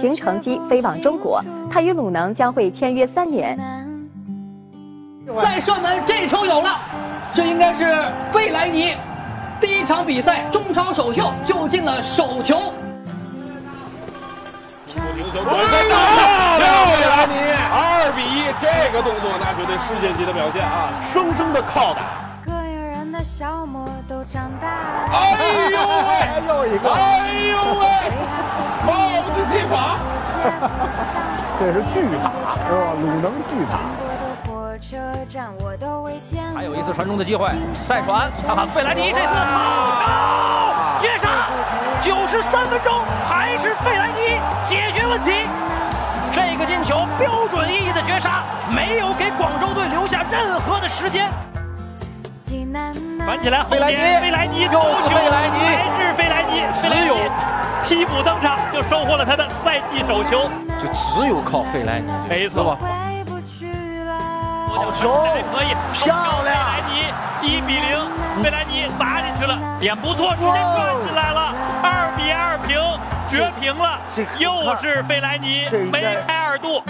莱尼已经乘机飞往中国，他与鲁能将会签约三年。再射门，这球有了，这应该是费莱尼第一场比赛中超首秀就进了首球。漂亮，费莱尼，二比一，这个动作那绝对世界级的表现啊！生生的靠打。哎呦喂，又一个，哎呦喂，帽子戏法，这是巨塔是吧？鲁能巨塔。还有一次传中的机会，再传，看看费莱尼这次好高绝杀，九十三分钟还是费莱尼解决问题。这个进球标准意义的绝杀，没有给广州队留下任何的时间。传起来，费莱尼，费莱尼，又是费莱尼，还是费莱尼，只有替补登场就收获了他的赛季首球，就只有靠费莱尼，没错。吧？好球，可以漂亮！费莱尼一比零，费莱尼砸进去了，点不错，直接转进来了，二比二平，绝平了，又是费莱尼梅开二度。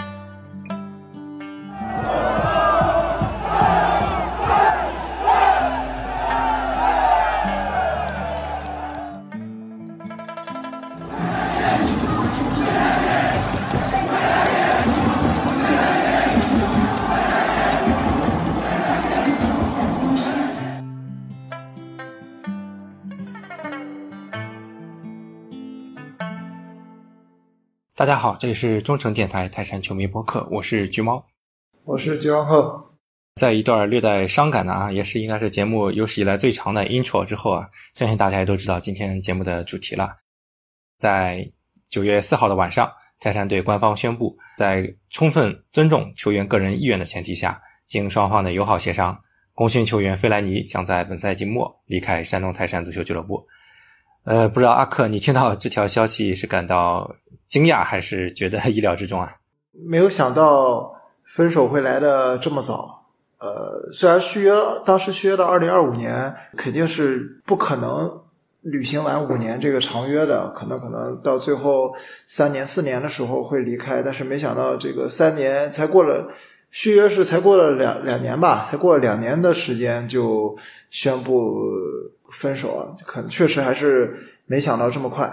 大家好，这里是中诚电台泰山球迷播客，我是橘猫，我是橘猫后。在一段略带伤感的啊，也是应该是节目有史以来最长的 intro 之后啊，相信大家也都知道今天节目的主题了。在九月四号的晚上，泰山队官方宣布，在充分尊重球员个人意愿的前提下，经双方的友好协商，功勋球员费莱尼将在本赛季末离开山东泰山足球俱乐部。呃，不知道阿克，你听到这条消息是感到惊讶还是觉得意料之中啊？没有想到分手会来的这么早。呃，虽然续约当时续约到二零二五年，肯定是不可能履行完五年这个长约的，可能可能到最后三年四年的时候会离开，但是没想到这个三年才过了，续约是才过了两两年吧，才过了两年的时间就宣布。分手啊，可能确实还是没想到这么快。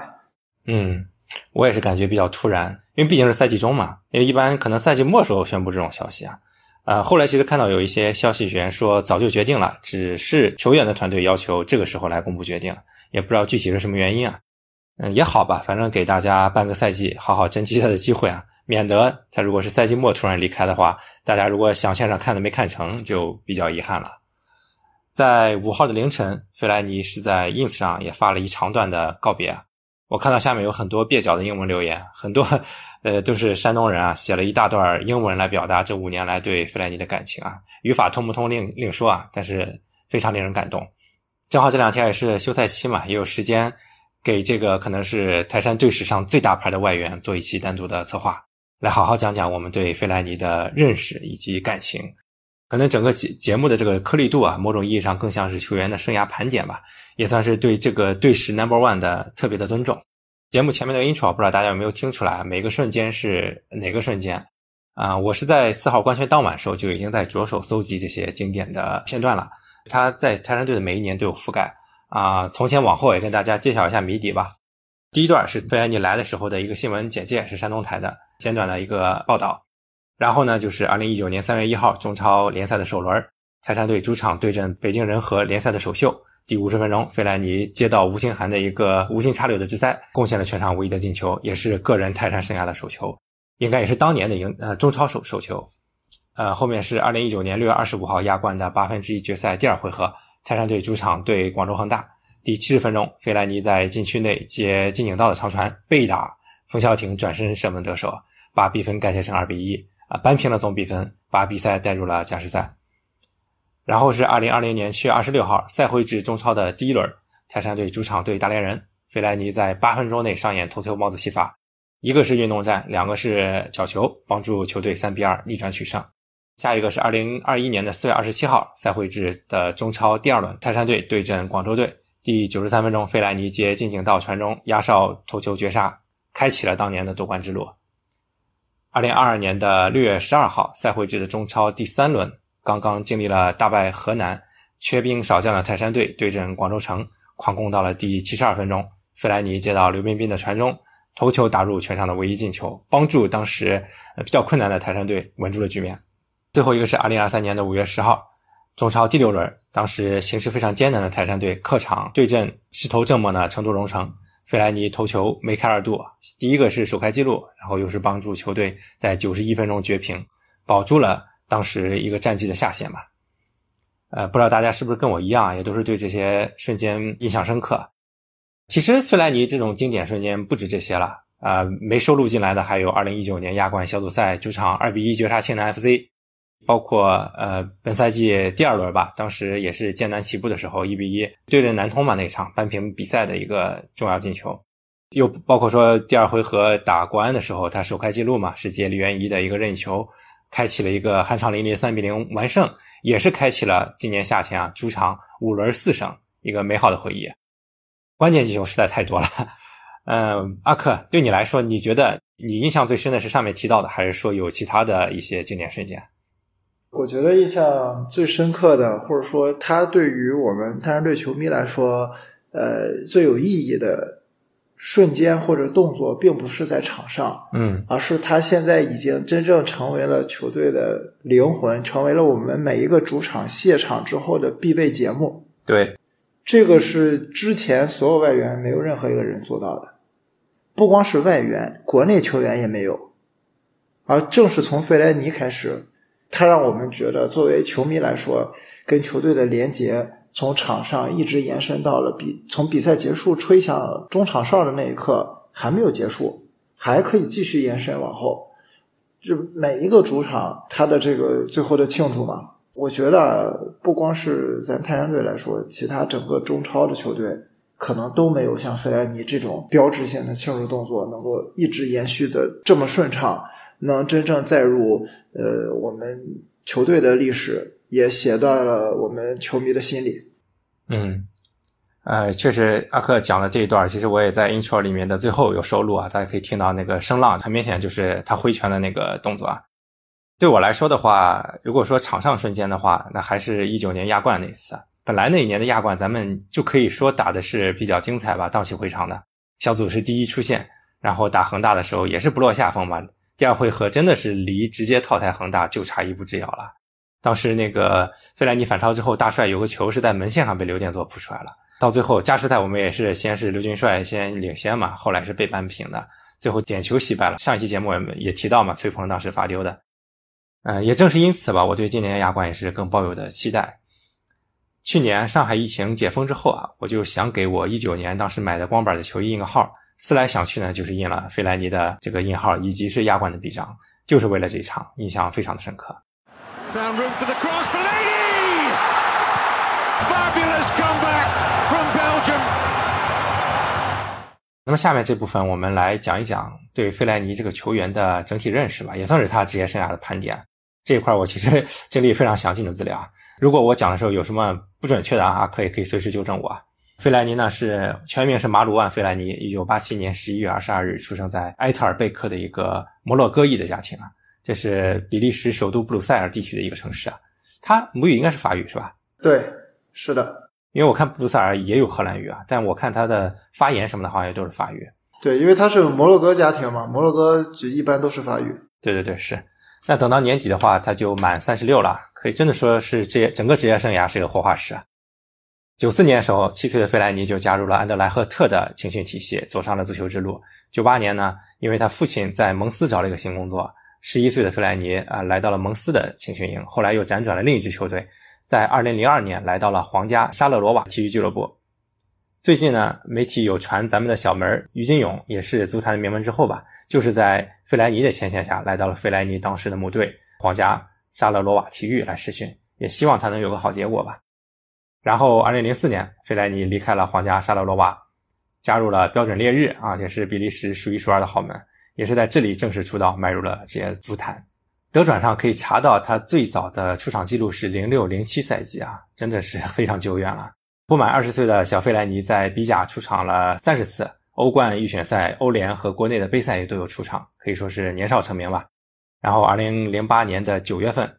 嗯，我也是感觉比较突然，因为毕竟是赛季中嘛，因为一般可能赛季末时候宣布这种消息啊。呃，后来其实看到有一些消息源说早就决定了，只是球员的团队要求这个时候来公布决定，也不知道具体是什么原因啊。嗯，也好吧，反正给大家半个赛季好好珍惜他的机会啊，免得他如果是赛季末突然离开的话，大家如果想线上看的没看成，就比较遗憾了。在五号的凌晨，费莱尼是在 ins 上也发了一长段的告别。我看到下面有很多蹩脚的英文留言，很多呃都是山东人啊，写了一大段英文来表达这五年来对费莱尼的感情啊。语法通不通另另说啊，但是非常令人感动。正好这两天也是休赛期嘛，也有时间给这个可能是泰山队史上最大牌的外援做一期单独的策划，来好好讲讲我们对费莱尼的认识以及感情。可能整个节节目的这个颗粒度啊，某种意义上更像是球员的生涯盘点吧，也算是对这个队史 number one 的特别的尊重。节目前面的 intro 不知道大家有没有听出来，每个瞬间是哪个瞬间啊？我是在四号官宣当晚时候就已经在着手搜集这些经典的片段了。他在泰山队的每一年都有覆盖啊，从前往后也跟大家揭晓一下谜底吧。第一段是费莱尼来的时候的一个新闻简介，是山东台的简短的一个报道。然后呢，就是二零一九年三月一号中超联赛的首轮，泰山队主场对阵北京人和联赛的首秀。第五十分钟，费莱尼接到吴兴涵的一个无心插柳的直塞，贡献了全场唯一的进球，也是个人泰山生涯的首球，应该也是当年的赢呃中超首首球。呃，后面是二零一九年六月二十五号亚冠的八分之一决赛第二回合，泰山队主场对广州恒大。第七十分钟，费莱尼在禁区内接金井道的长传，被打，冯潇霆转身射门得手，把比分改写成二比一。啊，扳平了总比分，把比赛带入了加时赛。然后是二零二零年七月二十六号，赛会制中超的第一轮，泰山队主场对大连人，费莱尼在八分钟内上演头球帽子戏法，一个是运动战，两个是角球，帮助球队三比二逆转取胜。下一个是二零二一年的四月二十七号赛会制的中超第二轮，泰山队对阵广州队。第九十三分钟，费莱尼接近井道传中，压哨头球绝杀，开启了当年的夺冠之路。二零二二年的六月十二号，赛会制的中超第三轮，刚刚经历了大败河南、缺兵少将的泰山队对阵广州城，狂攻到了第七十二分钟，费莱尼接到刘彬彬的传中，头球打入全场的唯一进球，帮助当时比较困难的泰山队稳住了局面。最后一个是二零二三年的五月十号。中超第六轮，当时形势非常艰难的泰山队客场对阵势头正猛的成都蓉城，费莱尼头球梅开二度，第一个是首开纪录，然后又是帮助球队在九十一分钟绝平，保住了当时一个战绩的下限吧。呃，不知道大家是不是跟我一样，也都是对这些瞬间印象深刻。其实费莱尼这种经典瞬间不止这些了，啊，没收录进来的还有二零一九年亚冠小组赛主场二比一绝杀庆南 FC。包括呃，本赛季第二轮吧，当时也是艰难起步的时候，一比一对阵南通嘛那场扳平比赛的一个重要进球，又包括说第二回合打国安的时候，他首开纪录嘛，是接李元一的一个任意球，开启了一个酣畅淋漓三比零完胜，也是开启了今年夏天啊主场五轮四胜一个美好的回忆。关键进球实在太多了，嗯，阿克对你来说，你觉得你印象最深的是上面提到的，还是说有其他的一些经典瞬间？我觉得印象最深刻的，或者说他对于我们泰山队球迷来说，呃，最有意义的瞬间或者动作，并不是在场上，嗯，而是他现在已经真正成为了球队的灵魂，成为了我们每一个主场谢场之后的必备节目。对，这个是之前所有外援没有任何一个人做到的，不光是外援，国内球员也没有，而正是从费莱尼开始。他让我们觉得，作为球迷来说，跟球队的连结从场上一直延伸到了比从比赛结束吹响中场哨的那一刻还没有结束，还可以继续延伸往后。就每一个主场，他的这个最后的庆祝嘛，我觉得不光是咱泰山队来说，其他整个中超的球队可能都没有像费莱尼这种标志性的庆祝动作能够一直延续的这么顺畅。能真正载入呃我们球队的历史，也写到了我们球迷的心里。嗯，呃，确实，阿克讲的这一段，其实我也在 intro 里面的最后有收录啊，大家可以听到那个声浪，很明显就是他挥拳的那个动作啊。对我来说的话，如果说场上瞬间的话，那还是一九年亚冠那一次。本来那一年的亚冠，咱们就可以说打的是比较精彩吧，荡气回肠的。小组是第一出线，然后打恒大的时候也是不落下风吧。第二回合真的是离直接淘汰恒大就差一步之遥了。当时那个费莱尼反超之后，大帅有个球是在门线上被刘殿座扑出来了。到最后加时赛，我们也是先是刘军帅先领先嘛，后来是被扳平的，最后点球惜败了。上一期节目也也提到嘛，崔鹏当时罚丢的。嗯，也正是因此吧，我对今年亚冠也是更抱有的期待。去年上海疫情解封之后啊，我就想给我一九年当时买的光板的球衣印个号。思来想去呢，就是印了费莱尼的这个印号，以及是亚冠的臂章，就是为了这一场，印象非常的深刻。那么下面这部分，我们来讲一讲对费莱尼这个球员的整体认识吧，也算是他职业生涯的盘点。这一块我其实 整理非常详尽的资料，如果我讲的时候有什么不准确的啊，可以可以随时纠正我。费莱尼呢是全名是马鲁万·费莱尼，一九八七年十一月二十二日出生在埃特尔贝克的一个摩洛哥裔的家庭啊，这是比利时首都布鲁塞尔地区的一个城市啊。他母语应该是法语是吧？对，是的。因为我看布鲁塞尔也有荷兰语啊，但我看他的发言什么的，好像也都是法语。对，因为他是摩洛哥家庭嘛，摩洛哥就一般都是法语。对对对，是。那等到年底的话，他就满三十六了，可以真的说是职业整个职业生涯是个活化石啊。九四年的时候，七岁的费莱尼就加入了安德莱赫特的青训体系，走上了足球之路。九八年呢，因为他父亲在蒙斯找了一个新工作，十一岁的费莱尼啊来到了蒙斯的青训营，后来又辗转了另一支球队，在二零零二年来到了皇家沙勒罗瓦体育俱乐部。最近呢，媒体有传咱们的小门于金勇也是足坛的名门之后吧，就是在费莱尼的牵线下来到了费莱尼当时的母队皇家沙勒罗瓦体育来试训，也希望他能有个好结果吧。然后，二零零四年，费莱尼离开了皇家沙勒罗瓦，加入了标准烈日啊，也是比利时数一数二的豪门。也是在这里正式出道，迈入了职业足坛。德转上可以查到他最早的出场记录是零六零七赛季啊，真的是非常久远了。不满二十岁的小费莱尼在比甲出场了三十次，欧冠预选赛、欧联和国内的杯赛也都有出场，可以说是年少成名吧。然后，二零零八年的九月份，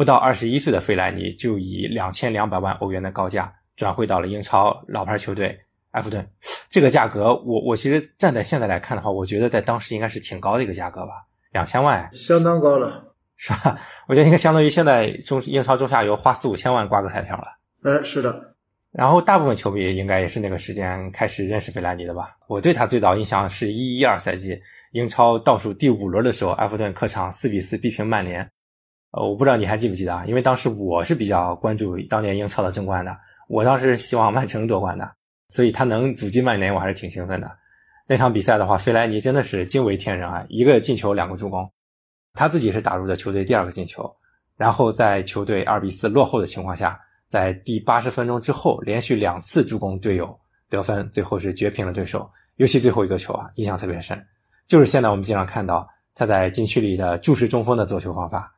不到二十一岁的费莱尼就以两千两百万欧元的高价转会到了英超老牌球队埃弗顿。这个价格，我我其实站在现在来看的话，我觉得在当时应该是挺高的一个价格吧，两千万，相当高了，是吧？我觉得应该相当于现在中英超中下游花四五千万刮个彩票了。哎，是的。然后大部分球迷应该也是那个时间开始认识费莱尼的吧？我对他最早印象是一一二赛季英超倒数第五轮的时候，埃弗顿客场四比四逼平曼联。呃，我不知道你还记不记得啊？因为当时我是比较关注当年英超的争冠的，我当时希望曼城夺冠的，所以他能阻击曼联，我还是挺兴奋的。那场比赛的话，费莱尼真的是惊为天人啊！一个进球，两个助攻，他自己是打入的球队第二个进球，然后在球队二比四落后的情况下。在第八十分钟之后，连续两次助攻队友得分，最后是绝平了对手。尤其最后一个球啊，印象特别深，就是现在我们经常看到他在禁区里的注视中锋的做球方法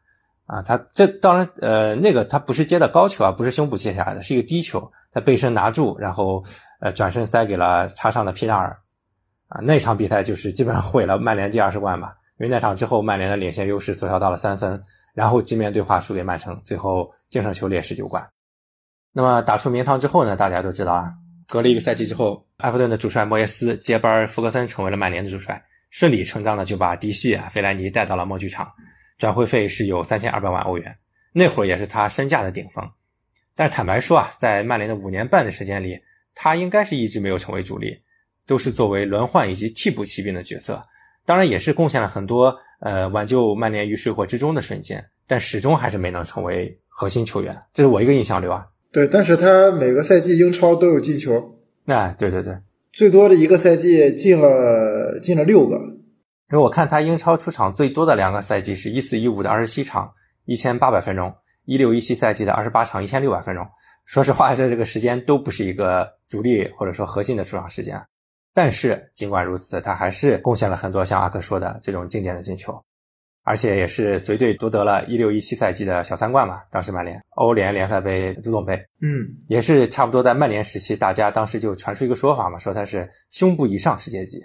啊。他这当然呃，那个他不是接的高球啊，不是胸部接下来的，是一个低球，他背身拿住，然后呃转身塞给了插上的皮纳尔啊。那场比赛就是基本上毁了曼联第二十冠吧，因为那场之后曼联的领先优势缩小到了三分，然后直面对话输给曼城，最后净胜球劣势九冠。那么打出名堂之后呢？大家都知道啊，隔了一个赛季之后，埃弗顿的主帅莫耶斯接班福格森成为了曼联的主帅，顺理成章的就把嫡系啊费莱尼带到了默剧场，转会费是有三千二百万欧元，那会儿也是他身价的顶峰。但是坦白说啊，在曼联的五年半的时间里，他应该是一直没有成为主力，都是作为轮换以及替补骑兵的角色，当然也是贡献了很多呃挽救曼联于水火之中的瞬间，但始终还是没能成为核心球员，这是我一个印象流啊。对，但是他每个赛季英超都有进球。哎，对对对，最多的一个赛季进了进了六个。因为我看他英超出场最多的两个赛季是一四一五的二十七场，一千八百分钟；一六一七赛季的二十八场，一千六百分钟。说实话，这这个时间都不是一个主力或者说核心的出场时间。但是尽管如此，他还是贡献了很多像阿克说的这种经典的进球。而且也是随队夺得了一六一七赛季的小三冠嘛，当时曼联欧联联赛杯、足总杯，嗯，也是差不多在曼联时期，大家当时就传出一个说法嘛，说他是胸部以上世界级。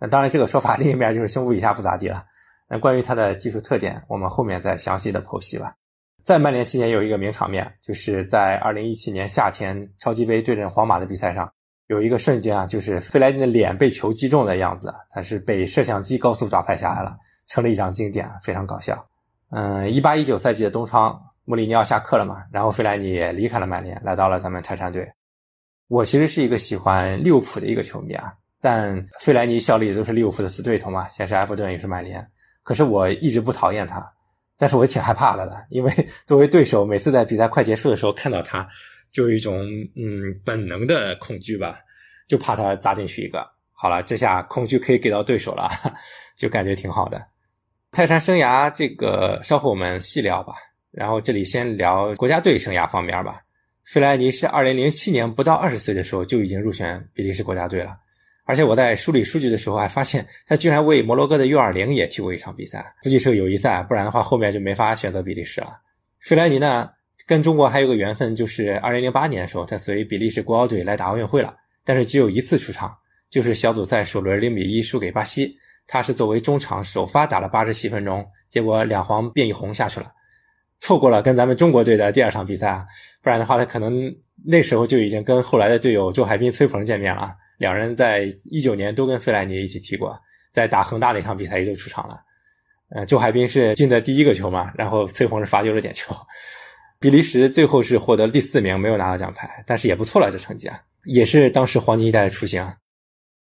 那当然，这个说法 另一面就是胸部以下不咋地了。那关于他的技术特点，我们后面再详细的剖析吧。在曼联期间有一个名场面，就是在二零一七年夏天超级杯对阵皇马的比赛上，有一个瞬间啊，就是费莱尼的脸被球击中的样子，他是被摄像机高速抓拍下来了。成了一张经典，非常搞笑。嗯，一八一九赛季的冬窗，穆里尼奥下课了嘛，然后费莱尼也离开了曼联，来到了咱们泰山队。我其实是一个喜欢利物浦的一个球迷啊，但费莱尼效力的都是利物浦的死对头嘛，先是埃弗顿，也是曼联。可是我一直不讨厌他，但是我挺害怕的的，因为作为对手，每次在比赛快结束的时候看到他，就有一种嗯本能的恐惧吧，就怕他砸进去一个。好了，这下恐惧可以给到对手了，就感觉挺好的。泰山生涯这个稍后我们细聊吧，然后这里先聊国家队生涯方面吧。费莱尼是二零零七年不到二十岁的时候就已经入选比利时国家队了，而且我在梳理数据的时候还发现他居然为摩洛哥的 U 二零也踢过一场比赛，估计是个友谊赛，不然的话后面就没法选择比利时了。费莱尼呢跟中国还有个缘分，就是二零零八年的时候他随比利时国奥队来打奥运会了，但是只有一次出场，就是小组赛首轮零比一输给巴西。他是作为中场首发打了八十七分钟，结果两黄变一红下去了，错过了跟咱们中国队的第二场比赛啊！不然的话，他可能那时候就已经跟后来的队友周海滨、崔鹏见面了。两人在一九年都跟费莱尼一起踢过，在打恒大那场比赛也就出场了。呃，周海滨是进的第一个球嘛，然后崔鹏是罚丢了点球。比利时最后是获得了第四名，没有拿到奖牌，但是也不错了，这成绩啊，也是当时黄金一代的雏形。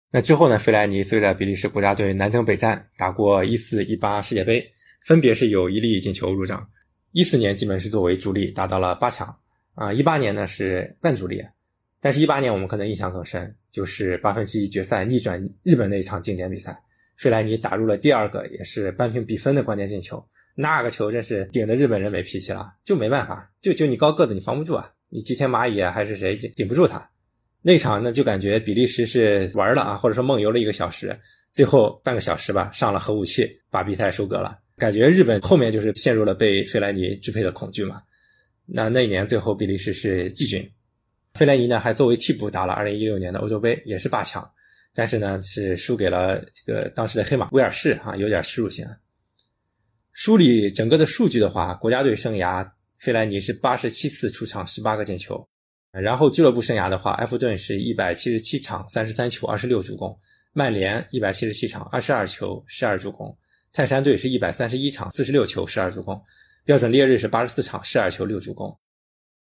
那之后呢？费莱尼随着比利时国家队南征北战，打过一四、一八世界杯，分别是有一粒进球入账。一四年基本是作为主力打到了八强，啊，一八年呢是半主力，但是一八年我们可能印象更深，就是八分之一决赛逆转日本那一场经典比赛，费莱尼打入了第二个也是扳平比分的关键进球，那个球真是顶得日本人没脾气了，就没办法，就就你高个子你防不住啊，你吉田蚂蚁还是谁顶不住他。那场呢就感觉比利时是玩了啊，或者说梦游了一个小时，最后半个小时吧上了核武器，把比赛收割了。感觉日本后面就是陷入了被费莱尼支配的恐惧嘛。那那一年最后比利时是季军，费莱尼呢还作为替补打了2016年的欧洲杯，也是八强，但是呢是输给了这个当时的黑马威尔士啊，有点耻辱性。梳理整个的数据的话，国家队生涯费莱尼是八十七次出场，十八个进球。然后俱乐部生涯的话，埃弗顿是一百七十七场，三十三球，二十六助攻；曼联一百七十七场，二十二球，十二助攻；泰山队是一百三十一场，四十六球，十二助攻；标准烈日是八十四场，十二球，六助攻。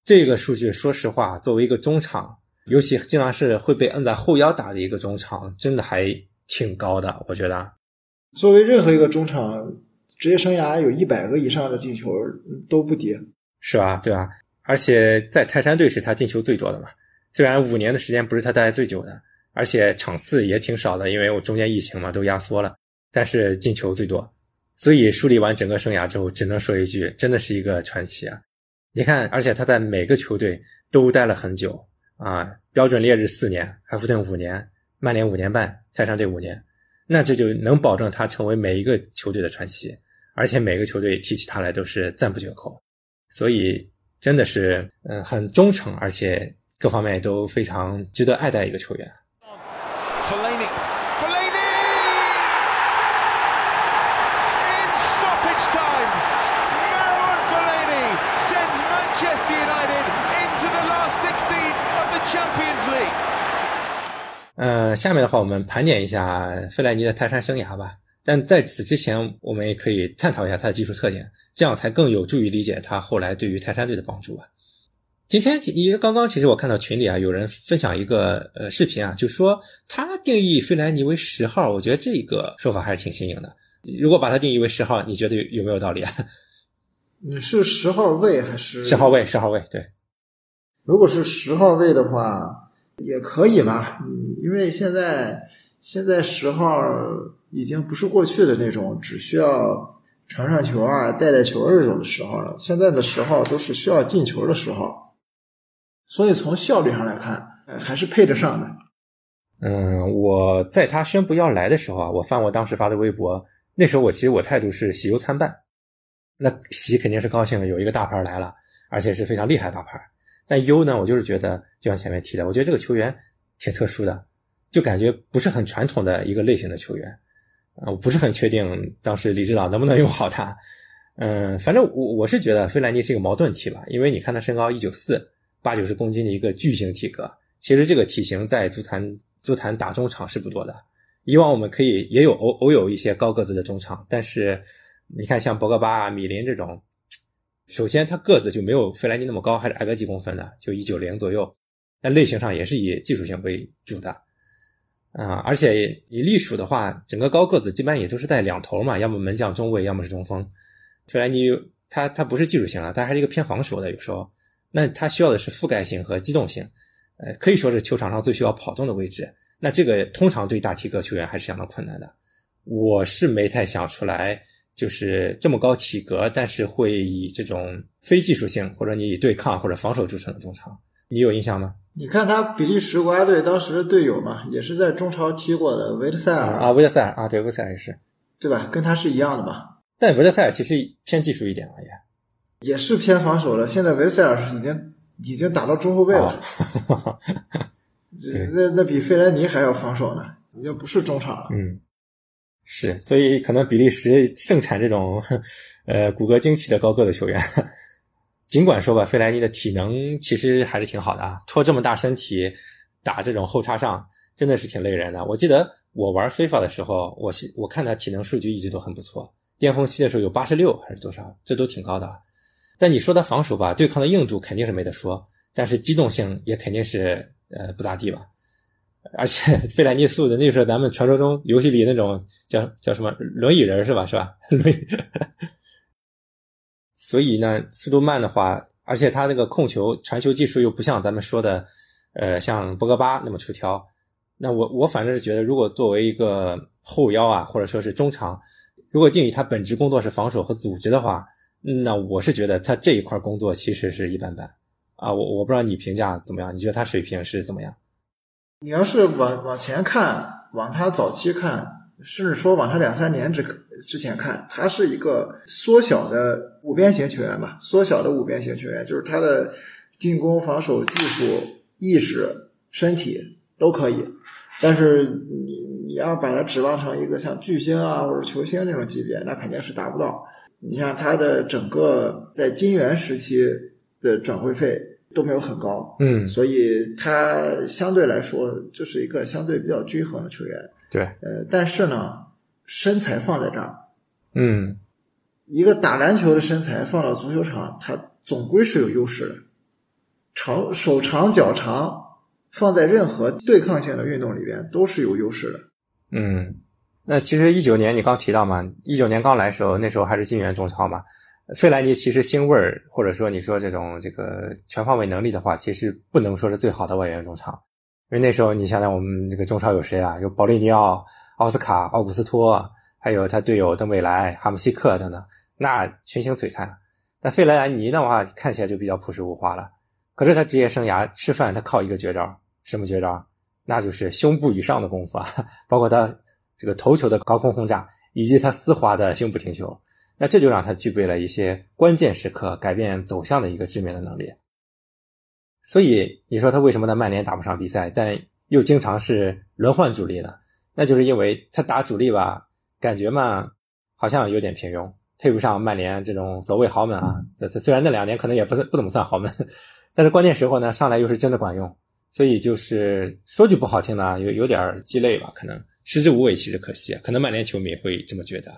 这个数据，说实话，作为一个中场，尤其经常是会被摁在后腰打的一个中场，真的还挺高的，我觉得。作为任何一个中场，职业生涯有一百个以上的进球都不低，是吧？对吧？而且在泰山队是他进球最多的嘛，虽然五年的时间不是他待最久的，而且场次也挺少的，因为我中间疫情嘛都压缩了，但是进球最多，所以梳理完整个生涯之后，只能说一句，真的是一个传奇啊！你看，而且他在每个球队都待了很久啊，标准烈日四年，埃弗顿五年，曼联五年半，泰山队五年，那这就能保证他成为每一个球队的传奇，而且每个球队提起他来都是赞不绝口，所以。真的是，嗯，很忠诚，而且各方面都非常值得爱戴一个球员。呃，下面的话，我们盘点一下费莱尼的泰山生涯吧。但在此之前，我们也可以探讨一下他的技术特点，这样才更有助于理解他后来对于泰山队的帮助吧。今天因为刚刚，其实我看到群里啊，有人分享一个呃视频啊，就说他定义费莱尼为十号，我觉得这个说法还是挺新颖的。如果把他定义为十号，你觉得有没有道理啊？你是十号位还是十号位？十号位，对。如果是十号位的话，也可以吧，嗯，因为现在现在十号。已经不是过去的那种只需要传传球啊、带带球这种的时候了。现在的十号都是需要进球的时候，所以从效率上来看，还是配得上的。嗯，我在他宣布要来的时候啊，我翻我当时发的微博，那时候我其实我态度是喜忧参半。那喜肯定是高兴有一个大牌来了，而且是非常厉害的大牌。但忧呢，我就是觉得，就像前面提的，我觉得这个球员挺特殊的，就感觉不是很传统的一个类型的球员。啊，我不是很确定当时李指导能不能用好他。嗯，反正我我是觉得费兰尼是一个矛盾体吧，因为你看他身高一九四，八九十公斤的一个巨型体格，其实这个体型在足坛足坛打中场是不多的。以往我们可以也有偶偶有一些高个子的中场，但是你看像博格巴啊、米林这种，首先他个子就没有费兰尼那么高，还是矮个几公分的，就一九零左右。但类型上也是以技术性为主的。啊，而且你隶属的话，整个高个子基本也都是在两头嘛，要么门将、中卫，要么是中锋。费莱尼他他不是技术型的，他还是一个偏防守的，有时候，那他需要的是覆盖性和机动性，呃，可以说是球场上最需要跑动的位置。那这个通常对大体格球员还是相当困难的。我是没太想出来，就是这么高体格，但是会以这种非技术性或者你以对抗或者防守著称的中场，你有印象吗？你看他比利时国家队当时的队友嘛，也是在中超踢过的维特塞尔啊，维特塞尔啊，对，维特塞尔也是，对吧？跟他是一样的嘛。但维特塞尔其实偏技术一点嘛，也也是偏防守的。现在维特塞尔是已经已经打到中后卫了，那那比费莱尼还要防守呢，已经不是中场了。嗯，是，所以可能比利时盛产这种 呃骨骼惊奇的高个的球员。尽管说吧，费莱尼的体能其实还是挺好的啊，拖这么大身体打这种后插上，真的是挺累人的。我记得我玩非法的时候，我我看他体能数据一直都很不错，巅峰期的时候有八十六还是多少，这都挺高的。但你说他防守吧，对抗的硬度肯定是没得说，但是机动性也肯定是呃不咋地吧。而且费莱尼速度，那时候咱们传说中游戏里那种叫叫什么轮椅人是吧？是吧？轮椅。所以呢，速度慢的话，而且他那个控球、传球技术又不像咱们说的，呃，像博格巴那么出挑。那我我反正是觉得，如果作为一个后腰啊，或者说是中场，如果定义他本职工作是防守和组织的话，那我是觉得他这一块工作其实是一般般啊。我我不知道你评价怎么样？你觉得他水平是怎么样？你要是往往前看，往他早期看，甚至说往他两三年之之前看，他是一个缩小的五边形球员吧，缩小的五边形球员，就是他的进攻、防守、技术、意识、身体都可以。但是你你要把他指望成一个像巨星啊或者球星那种级别，那肯定是达不到。你像他的整个在金元时期的转会费都没有很高，嗯，所以他相对来说就是一个相对比较均衡的球员。对，呃，但是呢，身材放在这儿，嗯，一个打篮球的身材放到足球场，他总归是有优势的，长手长脚长。放在任何对抗性的运动里边都是有优势的。嗯，那其实一九年你刚提到嘛，一九年刚来的时候，那时候还是金元中超嘛。费莱尼其实星味儿，或者说你说这种这个全方位能力的话，其实不能说是最好的外援中场。因为那时候你想想，我们这个中超有谁啊？有保利尼奥、奥斯卡、奥古斯托，还有他队友登贝莱、哈姆西克等等，那群星璀璨。那费莱尼的话，看起来就比较朴实无华了。可是他职业生涯吃饭，他靠一个绝招，什么绝招？那就是胸部以上的功夫啊，包括他这个头球的高空轰炸，以及他丝滑的胸部停球。那这就让他具备了一些关键时刻改变走向的一个致命的能力。所以你说他为什么在曼联打不上比赛，但又经常是轮换主力呢？那就是因为他打主力吧，感觉嘛好像有点平庸，配不上曼联这种所谓豪门啊。虽然那两年可能也不不怎么算豪门，但是关键时候呢，上来又是真的管用。所以就是说句不好听的，有有点鸡肋吧，可能食之无味，弃之可惜。可能曼联球迷会这么觉得。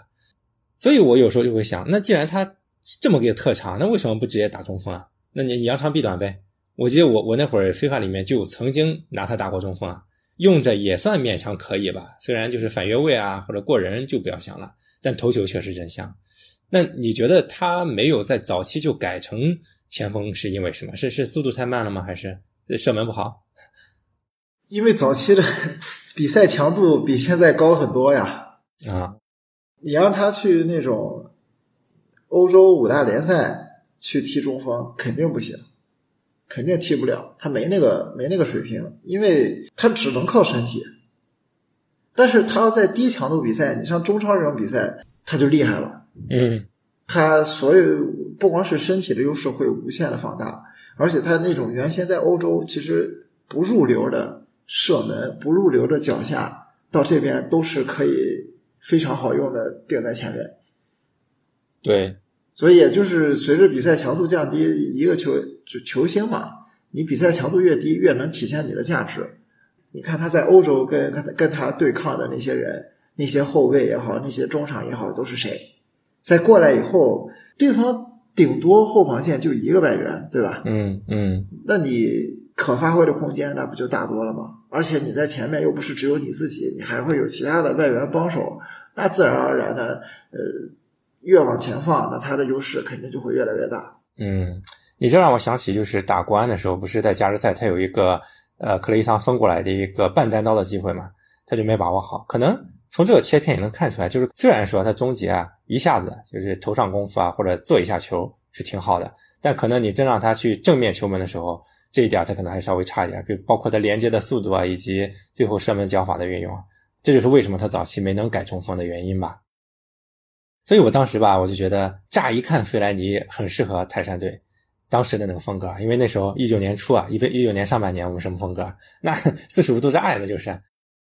所以我有时候就会想，那既然他这么个特长，那为什么不直接打中锋啊？那你扬长避短呗。我记得我我那会儿非法里面就曾经拿他打过中锋啊，用着也算勉强可以吧。虽然就是反越位啊或者过人就不要想了，但头球确实真香。那你觉得他没有在早期就改成前锋是因为什么？是是速度太慢了吗？还是射门不好？因为早期的 比赛强度比现在高很多呀。啊。你让他去那种欧洲五大联赛去踢中锋，肯定不行，肯定踢不了。他没那个没那个水平，因为他只能靠身体。但是他要在低强度比赛，你像中超这种比赛，他就厉害了。嗯，他所有不光是身体的优势会无限的放大，而且他那种原先在欧洲其实不入流的射门、不入流的脚下，到这边都是可以。非常好用的顶在前面，对，所以也就是随着比赛强度降低，一个球就球星嘛，你比赛强度越低，越能体现你的价值。你看他在欧洲跟跟跟他对抗的那些人，那些后卫也好，那些中场也好，都是谁？在过来以后，对方顶多后防线就一个外援，对吧？嗯嗯，那你可发挥的空间那不就大多了吗？而且你在前面又不是只有你自己，你还会有其他的外援帮手，那自然而然的，呃，越往前放，那他的优势肯定就会越来越大。嗯，你这让我想起，就是打国安的时候，不是在加时赛，他有一个呃克雷桑分过来的一个半单刀的机会嘛，他就没把握好。可能从这个切片也能看出来，就是虽然说他终结啊一下子就是头上功夫啊或者做一下球是挺好的，但可能你真让他去正面球门的时候。这一点他可能还稍微差一点，比如包括他连接的速度啊，以及最后射门脚法的运用，这就是为什么他早期没能改中锋的原因吧。所以我当时吧，我就觉得乍一看费莱尼很适合泰山队当时的那个风格，因为那时候一九年初啊，一一九年上半年我们什么风格？那四十五度炸呀，那就是。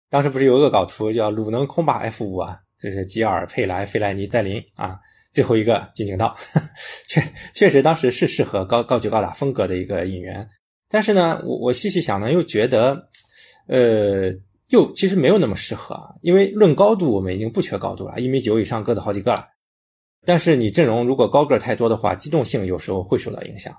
当时不是有恶搞图叫鲁能空霸 F 五啊，就是吉尔、佩莱、费莱尼、戴林啊。最后一个金井道，确确实当时是适合高高举高打风格的一个引援。但是呢，我我细细想呢，又觉得，呃，又其实没有那么适合，因为论高度，我们已经不缺高度了，一米九以上个子好几个了。但是你阵容如果高个太多的话，机动性有时候会受到影响。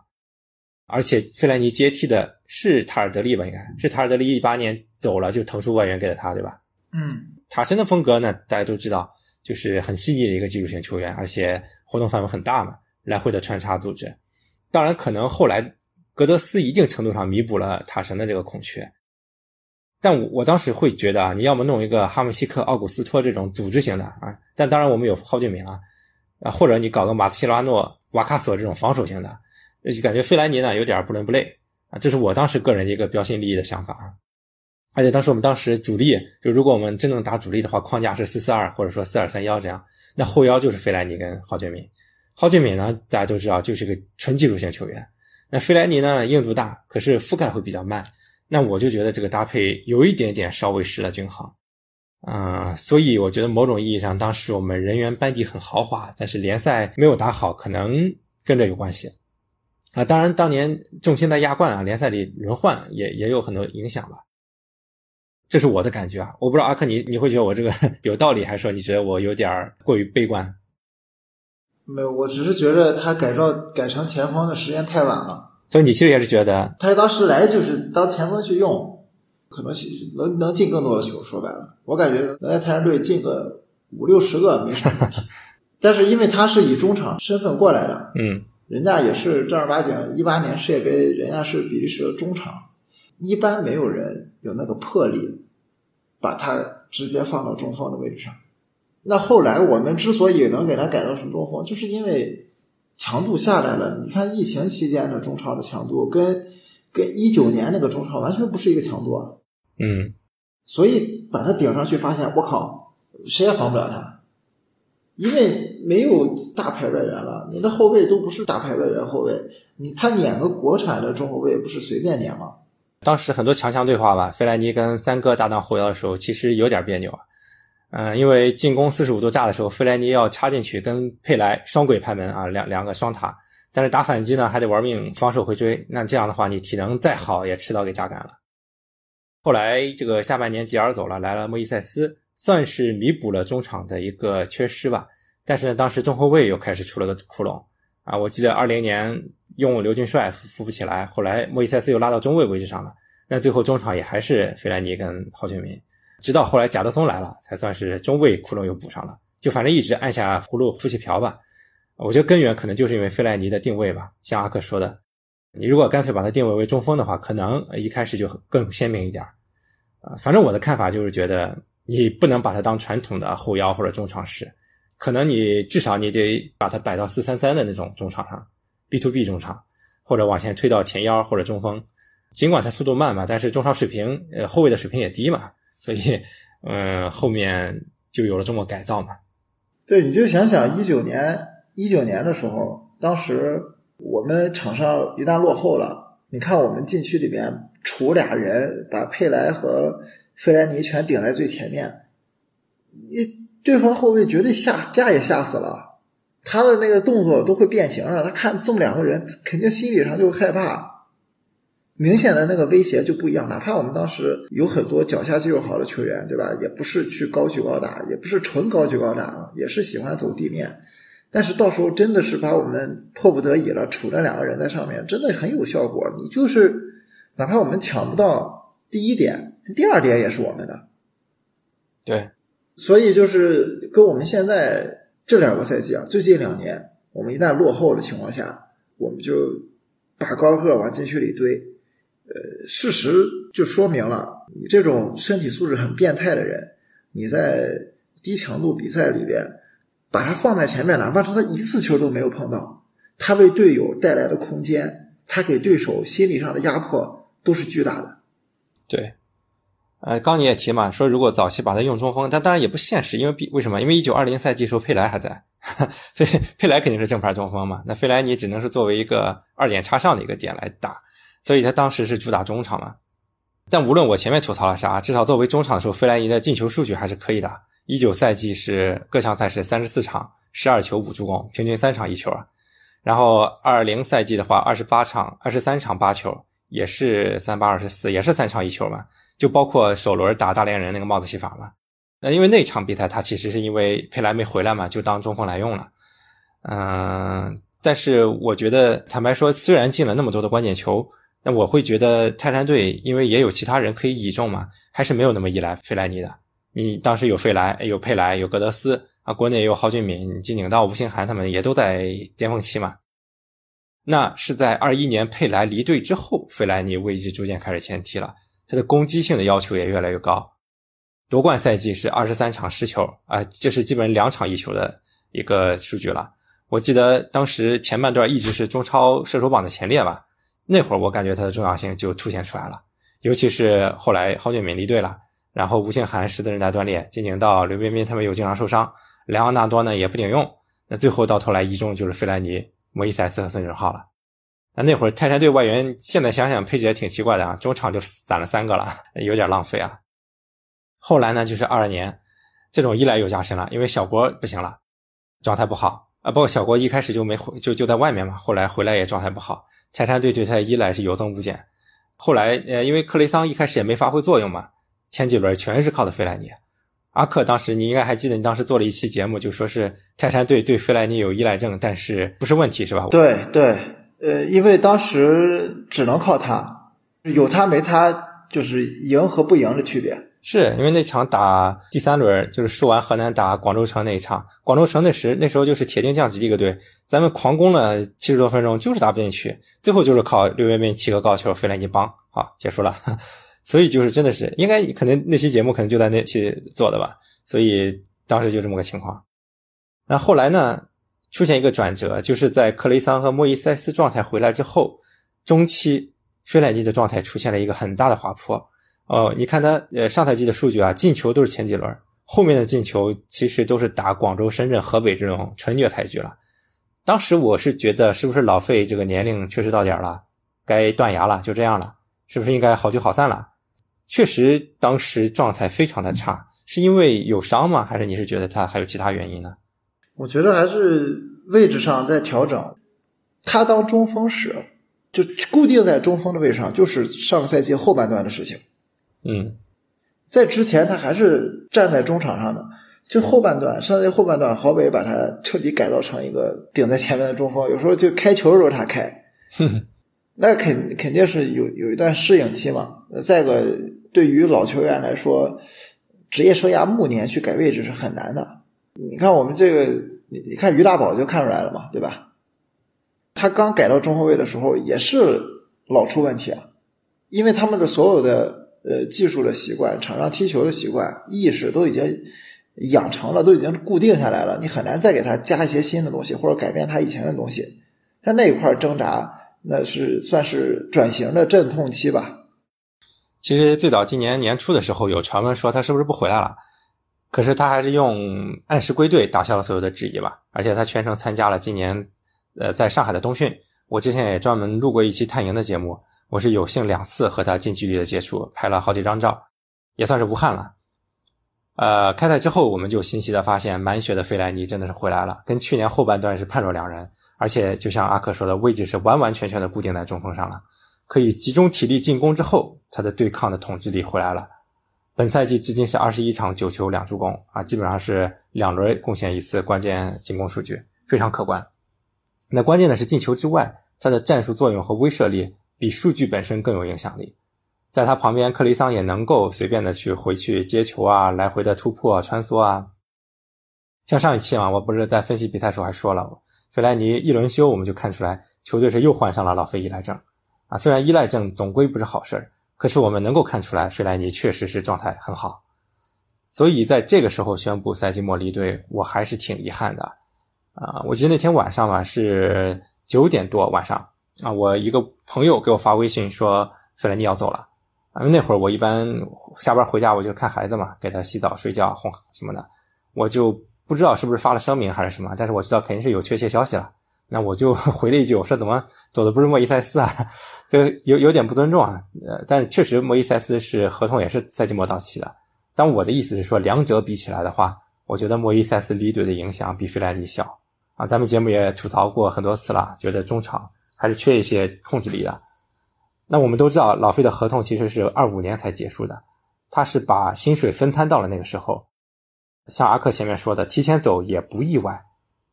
而且费莱尼接替的是塔尔德利吧？应该是塔尔德利一八年走了，就腾出外援给了他，对吧？嗯，塔神的风格呢，大家都知道，就是很细腻的一个技术型球员，而且活动范围很大嘛，来回的穿插组织。当然，可能后来。格德斯一定程度上弥补了塔神的这个空缺，但我我当时会觉得啊，你要么弄一个哈姆西克、奥古斯托这种组织型的啊，但当然我们有蒿俊闵了啊，或者你搞个马斯切拉诺、瓦卡索这种防守型的，就感觉费莱尼呢有点不伦不类啊，这是我当时个人一个标新立异的想法啊。而且当时我们当时主力，就如果我们真正打主力的话，框架是四四二或者说四二三幺这样，那后腰就是费莱尼跟郝俊敏。郝俊敏呢，大家都知道就是个纯技术型球员，那费莱尼呢硬度大，可是覆盖会比较慢。那我就觉得这个搭配有一点点稍微失了均衡，嗯，所以我觉得某种意义上，当时我们人员班底很豪华，但是联赛没有打好，可能跟这有关系。啊，当然当年重心在亚冠啊，联赛里轮换也也有很多影响吧。这是我的感觉啊，我不知道阿克你你会觉得我这个 有道理，还是说你觉得我有点过于悲观？没有，我只是觉得他改造改成前锋的时间太晚了。所以你其实也是觉得，他当时来就是当前锋去用，可能能能进更多的球。说白了，我感觉能在泰山队进个五六十个没什么问题。但是因为他是以中场身份过来的，嗯，人家也是正儿八经一八年世界杯，人家是比利时的中场。一般没有人有那个魄力，把他直接放到中锋的位置上。那后来我们之所以能给他改造成中锋，就是因为强度下来了。你看疫情期间的中超的强度，跟跟一九年那个中超完全不是一个强度啊。嗯，所以把他顶上去，发现我靠，谁也防不了他，因为没有大牌外援了。你的后卫都不是大牌外援后卫，你他撵个国产的中后卫不是随便撵吗？当时很多强强对话吧，费莱尼跟三哥搭档后腰的时候，其实有点别扭啊。嗯，因为进攻四十五度炸的时候，费莱尼要插进去跟佩莱双轨拍门啊，两两个双塔。但是打反击呢，还得玩命防守回追。那这样的话，你体能再好，也迟早给榨干了。后来这个下半年吉尔走了，来了莫伊塞斯，算是弥补了中场的一个缺失吧。但是呢，当时中后卫又开始出了个窟窿啊。我记得二零年用刘俊帅扶扶不起来，后来莫伊塞斯又拉到中卫位置上了。那最后中场也还是费莱尼跟郝俊明，直到后来贾德松来了，才算是中卫窟窿又补上了。就反正一直按下葫芦浮起瓢吧。我觉得根源可能就是因为费莱尼的定位吧。像阿克说的，你如果干脆把他定位为中锋的话，可能一开始就更鲜明一点。啊，反正我的看法就是觉得你不能把他当传统的后腰或者中场使，可能你至少你得把他摆到四三三的那种中场上，B to B 中场，或者往前推到前腰或者中锋。尽管他速度慢嘛，但是中场水平，呃，后卫的水平也低嘛，所以，嗯，后面就有了这么改造嘛。对，你就想想一九年，一九年的时候，当时我们场上一旦落后了，你看我们禁区里面除俩人，把佩莱和费莱尼全顶在最前面，你对方后卫绝对吓架也吓死了，他的那个动作都会变形了，他看这么两个人，肯定心理上就害怕。明显的那个威胁就不一样，哪怕我们当时有很多脚下技术好的球员，对吧？也不是去高举高打，也不是纯高举高打，也是喜欢走地面。但是到时候真的是把我们迫不得已了，杵着两个人在上面，真的很有效果。你就是哪怕我们抢不到第一点，第二点也是我们的。对，所以就是跟我们现在这两个赛季啊，最近两年，我们一旦落后的情况下，我们就把高个往禁区里堆。呃，事实就说明了，你这种身体素质很变态的人，你在低强度比赛里边把他放在前面，哪怕说他一次球都没有碰到，他为队友带来的空间，他给对手心理上的压迫都是巨大的。对，呃，刚你也提嘛，说如果早期把他用中锋，但当然也不现实，因为为什么？因为一九二零赛季时候佩莱还在，所以佩莱肯定是正牌中锋嘛，那费莱尼只能是作为一个二点插上的一个点来打。所以他当时是主打中场嘛，但无论我前面吐槽了啥，至少作为中场的时候，费莱尼的进球数据还是可以的。一九赛季是各项赛事三十四场，十二球五助攻，平均三场一球啊。然后二零赛季的话，二十八场，二十三场八球，也是三八二十四，也是三场一球嘛。就包括首轮打大连人那个帽子戏法嘛。那因为那场比赛他其实是因为佩莱没回来嘛，就当中锋来用了。嗯，但是我觉得坦白说，虽然进了那么多的关键球。那我会觉得泰山队因为也有其他人可以倚重嘛，还是没有那么依赖费莱尼的。你当时有费莱，有佩莱，有格德斯啊，国内有郝俊敏、金井道、吴兴涵，他们也都在巅峰期嘛。那是在二一年佩莱离队之后，费莱尼位置逐渐开始前踢了，他的攻击性的要求也越来越高。夺冠赛季是二十三场十球啊，这是基本两场一球的一个数据了。我记得当时前半段一直是中超射手榜的前列吧。那会儿我感觉他的重要性就凸显出来了，尤其是后来郝俊敏离队了，然后吴兴涵十字韧带断裂，金井道、刘彬彬他们又经常受伤，莱昂纳多呢也不顶用，那最后到头来一中就是费莱尼、莫伊塞斯和孙准浩了。那那会儿泰山队外援，现在想想配置也挺奇怪的啊，中场就散了三个了，有点浪费啊。后来呢，就是二二年，这种依赖又加深了，因为小国不行了，状态不好啊。包括小国一开始就没回，就就在外面嘛，后来回来也状态不好，泰山队对他的依赖是有增无减。后来呃，因为克雷桑一开始也没发挥作用嘛，前几轮全是靠的费莱尼。阿克当时你应该还记得，你当时做了一期节目，就说是泰山队对费莱尼有依赖症，但是不是问题是吧？对对，呃，因为当时只能靠他，有他没他就是赢和不赢的区别。是因为那场打第三轮，就是输完河南打广州城那一场，广州城那时那时候就是铁定降级的一个队，咱们狂攻了七十多分钟，就是打不进去，最后就是靠刘彬彬起个高球，费莱尼帮，好结束了。所以就是真的是应该可能那期节目可能就在那期做的吧，所以当时就这么个情况。那后来呢，出现一个转折，就是在克雷桑和莫伊塞斯状态回来之后，中期费莱尼的状态出现了一个很大的滑坡。哦，你看他呃上赛季的数据啊，进球都是前几轮，后面的进球其实都是打广州、深圳、河北这种纯虐菜局了。当时我是觉得，是不是老费这个年龄确实到点了，该断崖了，就这样了，是不是应该好聚好散了？确实，当时状态非常的差，是因为有伤吗？还是你是觉得他还有其他原因呢？我觉得还是位置上在调整。他当中锋时，就固定在中锋的位置上，就是上个赛季后半段的事情。嗯，在之前他还是站在中场上的，就后半段，上赛季后半段，郝北把他彻底改造成一个顶在前面的中锋，有时候就开球的时候他开，那肯肯定是有有一段适应期嘛。再个，对于老球员来说，职业生涯暮年去改位置是很难的。你看我们这个，你你看于大宝就看出来了嘛，对吧？他刚改到中后卫的时候也是老出问题啊，因为他们的所有的。呃，技术的习惯、场上踢球的习惯、意识都已经养成了，都已经固定下来了。你很难再给他加一些新的东西，或者改变他以前的东西。像那一块挣扎，那是算是转型的阵痛期吧。其实最早今年年初的时候，有传闻说他是不是不回来了，可是他还是用按时归队打消了所有的质疑吧。而且他全程参加了今年呃在上海的冬训。我之前也专门录过一期探营的节目。我是有幸两次和他近距离的接触，拍了好几张照，也算是无憾了。呃，开赛之后，我们就欣喜的发现，满血的费莱尼真的是回来了，跟去年后半段是判若两人。而且就像阿克说的，位置是完完全全的固定在中锋上了，可以集中体力进攻之后，他的对抗的统治力回来了。本赛季至今是二十一场九球两助攻啊，基本上是两轮贡献一次关键进攻数据，非常可观。那关键的是进球之外，他的战术作用和威慑力。比数据本身更有影响力，在他旁边，克雷桑也能够随便的去回去接球啊，来回的突破、穿梭啊。像上一期啊，我不是在分析比赛时候还说了，费莱尼一轮休，我们就看出来球队是又患上了老费依赖症啊。虽然依赖症总归不是好事儿可是我们能够看出来，费莱尼确实是状态很好。所以在这个时候宣布赛季末离队，我还是挺遗憾的啊。我记得那天晚上嘛，是九点多晚上。啊，我一个朋友给我发微信说费莱尼要走了，因为那会儿我一般下班回家我就看孩子嘛，给他洗澡、睡觉、哄什么的，我就不知道是不是发了声明还是什么，但是我知道肯定是有确切消息了。那我就 回了一句，我说怎么走的不是莫伊塞斯啊？这个有有点不尊重啊。呃，但确实莫伊塞斯是合同也是赛季末到期的。但我的意思是说，两者比起来的话，我觉得莫伊塞斯离队的影响比费莱尼小啊。咱们节目也吐槽过很多次了，觉得中场。还是缺一些控制力的。那我们都知道，老费的合同其实是二五年才结束的，他是把薪水分摊到了那个时候。像阿克前面说的，提前走也不意外。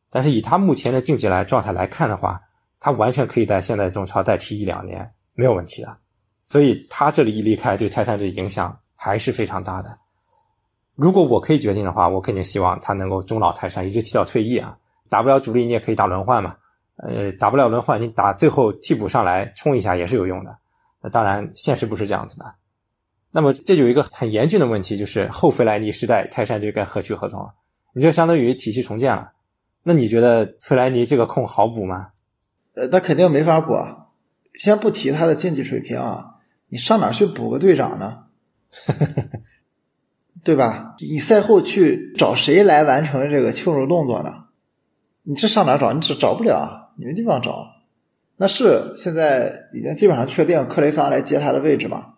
但是以他目前的竞技来状态来看的话，他完全可以在现在中超再踢一两年，没有问题的。所以他这里一离开，对泰山队影响还是非常大的。如果我可以决定的话，我肯定希望他能够终老泰山，一直踢到退役啊。打不了主力，你也可以打轮换嘛。呃，打不了轮换，你打最后替补上来冲一下也是有用的。那当然，现实不是这样子的。那么这有一个很严峻的问题，就是后费莱尼时代，泰山队该何去何从？你这相当于体系重建了。那你觉得费莱尼这个空好补吗？呃，那肯定没法补。啊先不提他的竞技水平啊，你上哪去补个队长呢？对吧？你赛后去找谁来完成这个庆祝动作呢？你这上哪找？你找找不了，你没地方找。那是现在已经基本上确定克雷桑来接他的位置嘛？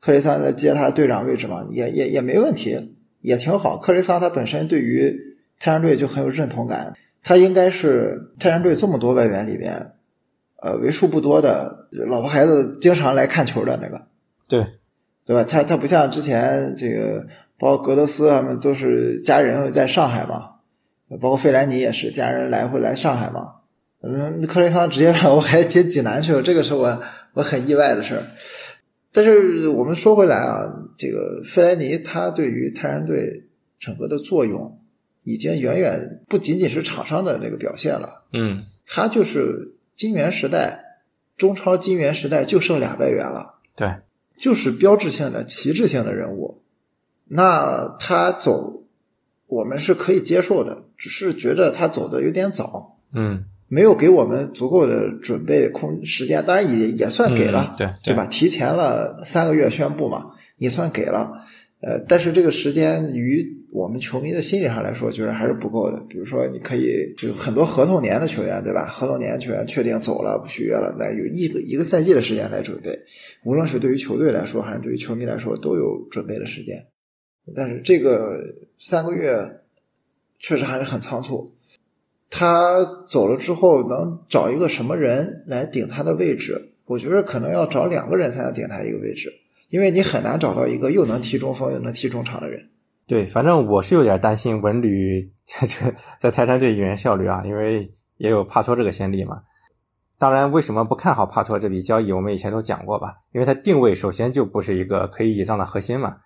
克雷桑来接他队长位置嘛？也也也没问题，也挺好。克雷桑他本身对于泰山队就很有认同感，他应该是泰山队这么多外援里边，呃，为数不多的老婆孩子经常来看球的那个。对，对吧？他他不像之前这个，包括格德斯他们都是家人在上海嘛，包括费兰尼也是家人来回来上海嘛。嗯，克雷桑直接 让我还接济南去了，这个是我我很意外的事儿。但是我们说回来啊，这个费莱尼他对于泰山队整个的作用，已经远远不仅仅是场上的那个表现了。嗯，他就是金元时代中超金元时代就剩俩外援了，对，就是标志性的旗帜性的人物。那他走，我们是可以接受的，只是觉得他走的有点早。嗯。没有给我们足够的准备空时间，当然也也算给了，对对吧？提前了三个月宣布嘛，也算给了。呃，但是这个时间于我们球迷的心理上来说，就是还是不够的。比如说，你可以就很多合同年的球员，对吧？合同年球员确定走了不续约了，那有一个一个赛季的时间来准备，无论是对于球队来说，还是对于球迷来说，都有准备的时间。但是这个三个月确实还是很仓促。他走了之后，能找一个什么人来顶他的位置？我觉得可能要找两个人才能顶他一个位置，因为你很难找到一个又能踢中锋又能踢中场的人。对，反正我是有点担心文旅 这在泰山队引援效率啊，因为也有帕托这个先例嘛。当然，为什么不看好帕托这笔交易？我们以前都讲过吧，因为他定位首先就不是一个可以倚仗的核心嘛。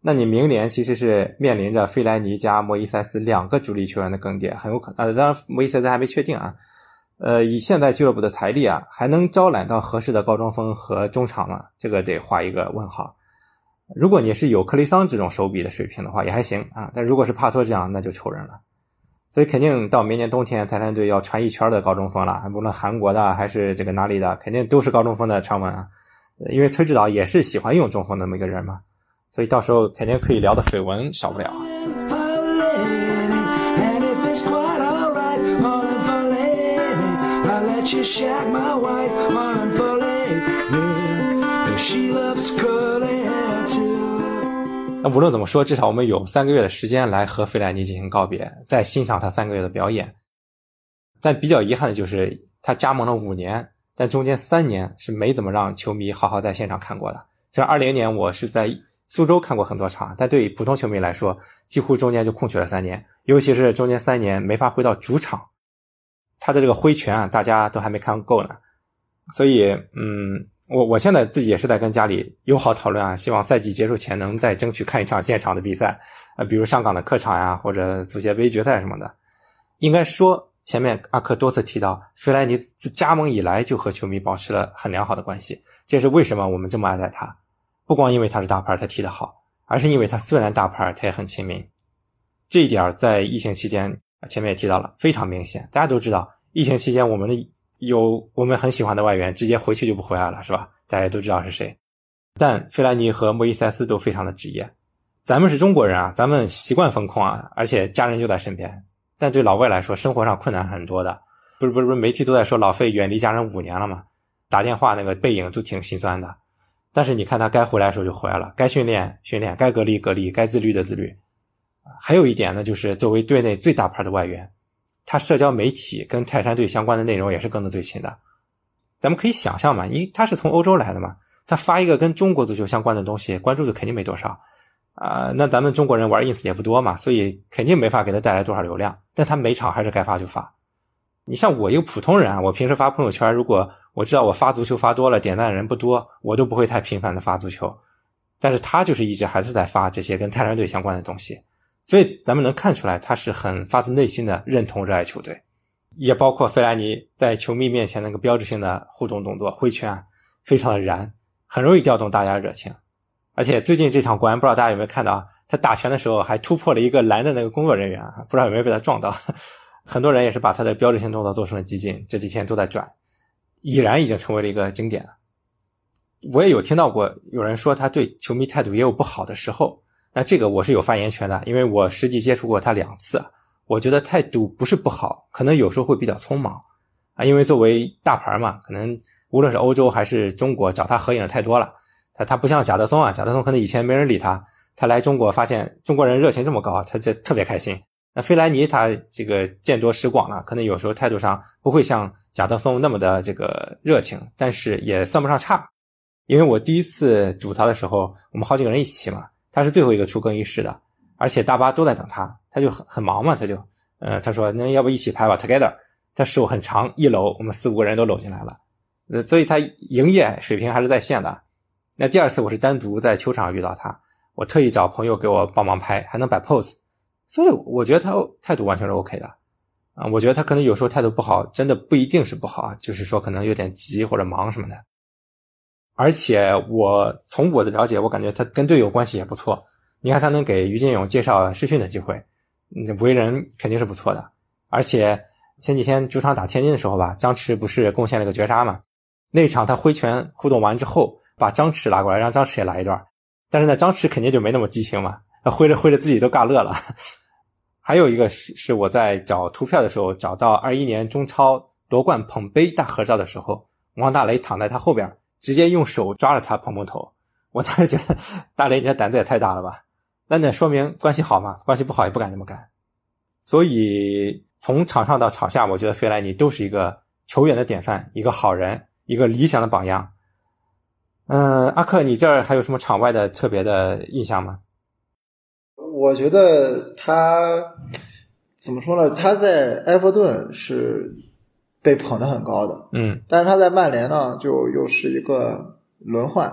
那你明年其实是面临着费莱尼加莫伊塞斯两个主力球员的更迭，很有可能。呃，当然莫伊塞斯还没确定啊。呃，以现在俱乐部的财力啊，还能招揽到合适的高中锋和中场吗？这个得画一个问号。如果你是有克雷桑这种手笔的水平的话，也还行啊。但如果是帕托这样，那就愁人了。所以肯定到明年冬天，泰山队要传一圈的高中锋了，无论韩国的还是这个哪里的，肯定都是高中锋的传闻啊。因为崔指导也是喜欢用中锋那么一个人嘛。所以到时候肯定可以聊的绯闻少不了。She shot my white carpet clean and she loves cullen too 那无论怎么说，至少我们有三个月的时间来和费莱尼进行告别，再欣赏他三个月的表演。但比较遗憾的就是，他加盟了五年，但中间三年是没怎么让球迷好好在现场看过的。像二零年，我是在。苏州看过很多场，但对于普通球迷来说，几乎中间就空缺了三年，尤其是中间三年没法回到主场，他的这个挥拳啊，大家都还没看够呢。所以，嗯，我我现在自己也是在跟家里友好讨论啊，希望赛季结束前能再争取看一场现场的比赛，呃，比如上港的客场呀，或者足协杯决赛什么的。应该说，前面阿克多次提到，费莱尼自加盟以来就和球迷保持了很良好的关系，这是为什么我们这么爱戴他。不光因为他是大牌，他踢得好，而是因为他虽然大牌，他也很亲民。这一点在疫情期间，前面也提到了，非常明显。大家都知道，疫情期间我们的有我们很喜欢的外援，直接回去就不回来了，是吧？大家都知道是谁。但费兰尼和莫伊塞斯都非常的职业。咱们是中国人啊，咱们习惯风控啊，而且家人就在身边。但对老外来说，生活上困难很多的。不是不是不是，媒体都在说老费远离家人五年了嘛？打电话那个背影都挺心酸的。但是你看他该回来的时候就回来了，该训练训练，该隔离隔离，该自律的自律。还有一点呢，就是作为队内最大牌的外援，他社交媒体跟泰山队相关的内容也是跟得最勤的。咱们可以想象嘛，因为他是从欧洲来的嘛，他发一个跟中国足球相关的东西，关注的肯定没多少啊。那咱们中国人玩 ins 也不多嘛，所以肯定没法给他带来多少流量。但他每场还是该发就发。你像我一个普通人啊，我平时发朋友圈，如果我知道我发足球发多了，点赞的人不多，我都不会太频繁的发足球。但是他就是一直还是在发这些跟泰山队相关的东西，所以咱们能看出来他是很发自内心的认同热爱球队，也包括费莱尼在球迷面前那个标志性的互动动作挥拳，非常的燃，很容易调动大家热情。而且最近这场国安，不知道大家有没有看到啊，他打拳的时候还突破了一个拦的那个工作人员，不知道有没有被他撞到。很多人也是把他的标志性动作做成了激进，这几天都在转，已然已经成为了一个经典。我也有听到过有人说他对球迷态度也有不好的时候，那这个我是有发言权的，因为我实际接触过他两次，我觉得态度不是不好，可能有时候会比较匆忙啊，因为作为大牌嘛，可能无论是欧洲还是中国找他合影的太多了，他他不像贾德松啊，贾德松可能以前没人理他，他来中国发现中国人热情这么高，他就特别开心。那费莱尼他这个见多识广了，可能有时候态度上不会像贾德松那么的这个热情，但是也算不上差。因为我第一次堵他的时候，我们好几个人一起嘛，他是最后一个出更衣室的，而且大巴都在等他，他就很很忙嘛，他就，呃，他说那要不一起拍吧，Together。他手很长，一搂我们四五个人都搂进来了，呃，所以他营业水平还是在线的。那第二次我是单独在球场遇到他，我特意找朋友给我帮忙拍，还能摆 pose。所以我觉得他态度完全是 OK 的，啊，我觉得他可能有时候态度不好，真的不一定是不好，就是说可能有点急或者忙什么的。而且我从我的了解，我感觉他跟队友关系也不错。你看他能给于金勇介绍试训的机会，为人肯定是不错的。而且前几天主场打天津的时候吧，张弛不是贡献了个绝杀嘛？那场他挥拳互动完之后，把张弛拉过来，让张弛也来一段。但是呢，张弛肯定就没那么激情嘛。他挥着挥着自己都尬乐了。还有一个是是我在找图片的时候找到二一年中超夺冠捧杯大合照的时候，王大雷躺在他后边，直接用手抓着他碰碰头。我当时觉得大雷你这胆子也太大了吧？那那说明关系好嘛？关系不好也不敢这么干。所以从场上到场下，我觉得费莱尼都是一个球员的典范，一个好人，一个理想的榜样。嗯，阿克，你这儿还有什么场外的特别的印象吗？我觉得他怎么说呢？他在埃弗顿是被捧得很高的，嗯，但是他在曼联呢，就又是一个轮换，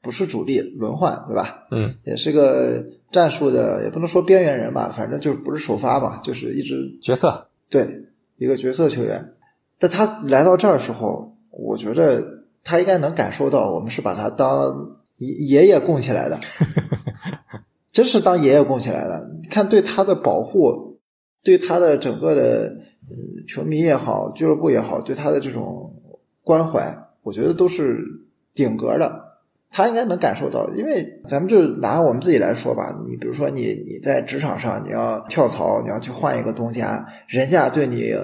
不是主力，轮换，对吧？嗯，也是个战术的，也不能说边缘人吧，反正就是不是首发吧，就是一直角色，对，一个角色球员。但他来到这儿的时候，我觉得他应该能感受到，我们是把他当爷爷供起来的。真是当爷爷供起来的。你看，对他的保护，对他的整个的嗯球迷也好，俱乐部也好，对他的这种关怀，我觉得都是顶格的。他应该能感受到，因为咱们就拿我们自己来说吧，你比如说你你在职场上你要跳槽，你要去换一个东家，人家对你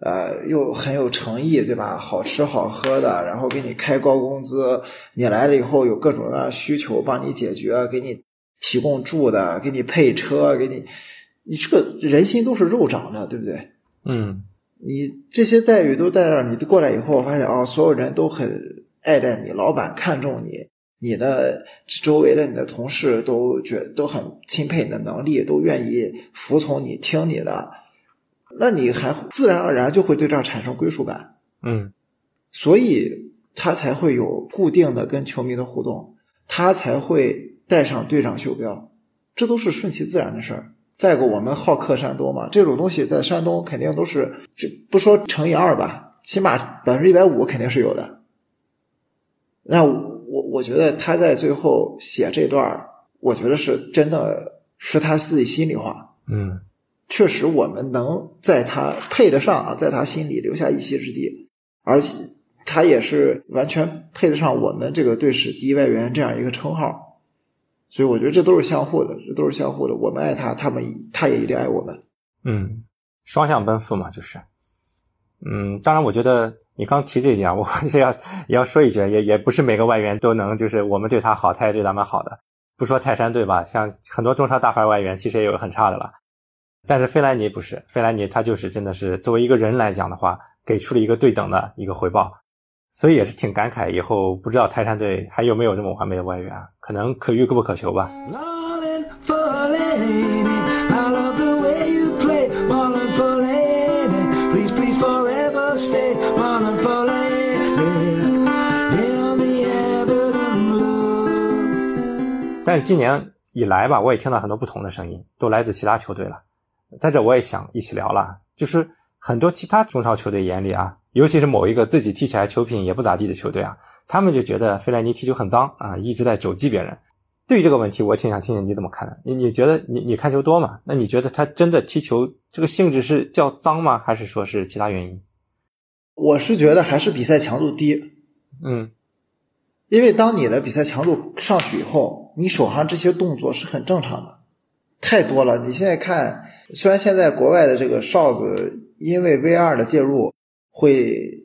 呃又很有诚意，对吧？好吃好喝的，然后给你开高工资，你来了以后有各种各样的需求帮你解决，给你。提供住的，给你配车，给你，你这个人心都是肉长的，对不对？嗯，你这些待遇都在这儿，你过来以后发现啊，所有人都很爱戴你，老板看重你，你的周围的你的同事都觉都很钦佩你的能力，都愿意服从你，听你的，那你还自然而然就会对这儿产生归属感。嗯，所以他才会有固定的跟球迷的互动，他才会。带上队长袖标，这都是顺其自然的事儿。再过，我们好客山东嘛，这种东西在山东肯定都是，这不说乘以二吧，起码百分之一百五肯定是有的。那我我觉得他在最后写这段我觉得是真的是他自己心里话。嗯，确实我们能在他配得上啊，在他心里留下一席之地，而且他也是完全配得上我们这个队史第一外援这样一个称号。所以我觉得这都是相互的，这都是相互的。我们爱他，他们他也一定爱我们。嗯，双向奔赴嘛，就是。嗯，当然，我觉得你刚提这一点，我 是要也要说一句，也也不是每个外援都能，就是我们对他好，他也对咱们好的。不说泰山队吧，像很多中超大牌外援，其实也有很差的了。但是费莱尼不是，费莱尼他就是真的是作为一个人来讲的话，给出了一个对等的一个回报。所以也是挺感慨，以后不知道泰山队还有没有这么完美的外援，可能可遇不可求吧。但是今年以来吧，我也听到很多不同的声音，都来自其他球队了。在这我也想一起聊了，就是很多其他中超球队眼里啊。尤其是某一个自己踢起来球品也不咋地的球队啊，他们就觉得费莱尼踢球很脏啊，一直在肘击别人。对于这个问题，我挺想听听你怎么看的。你你觉得你你看球多吗？那你觉得他真的踢球这个性质是叫脏吗？还是说是其他原因？我是觉得还是比赛强度低。嗯，因为当你的比赛强度上去以后，你手上这些动作是很正常的，太多了。你现在看，虽然现在国外的这个哨子因为 VR 的介入会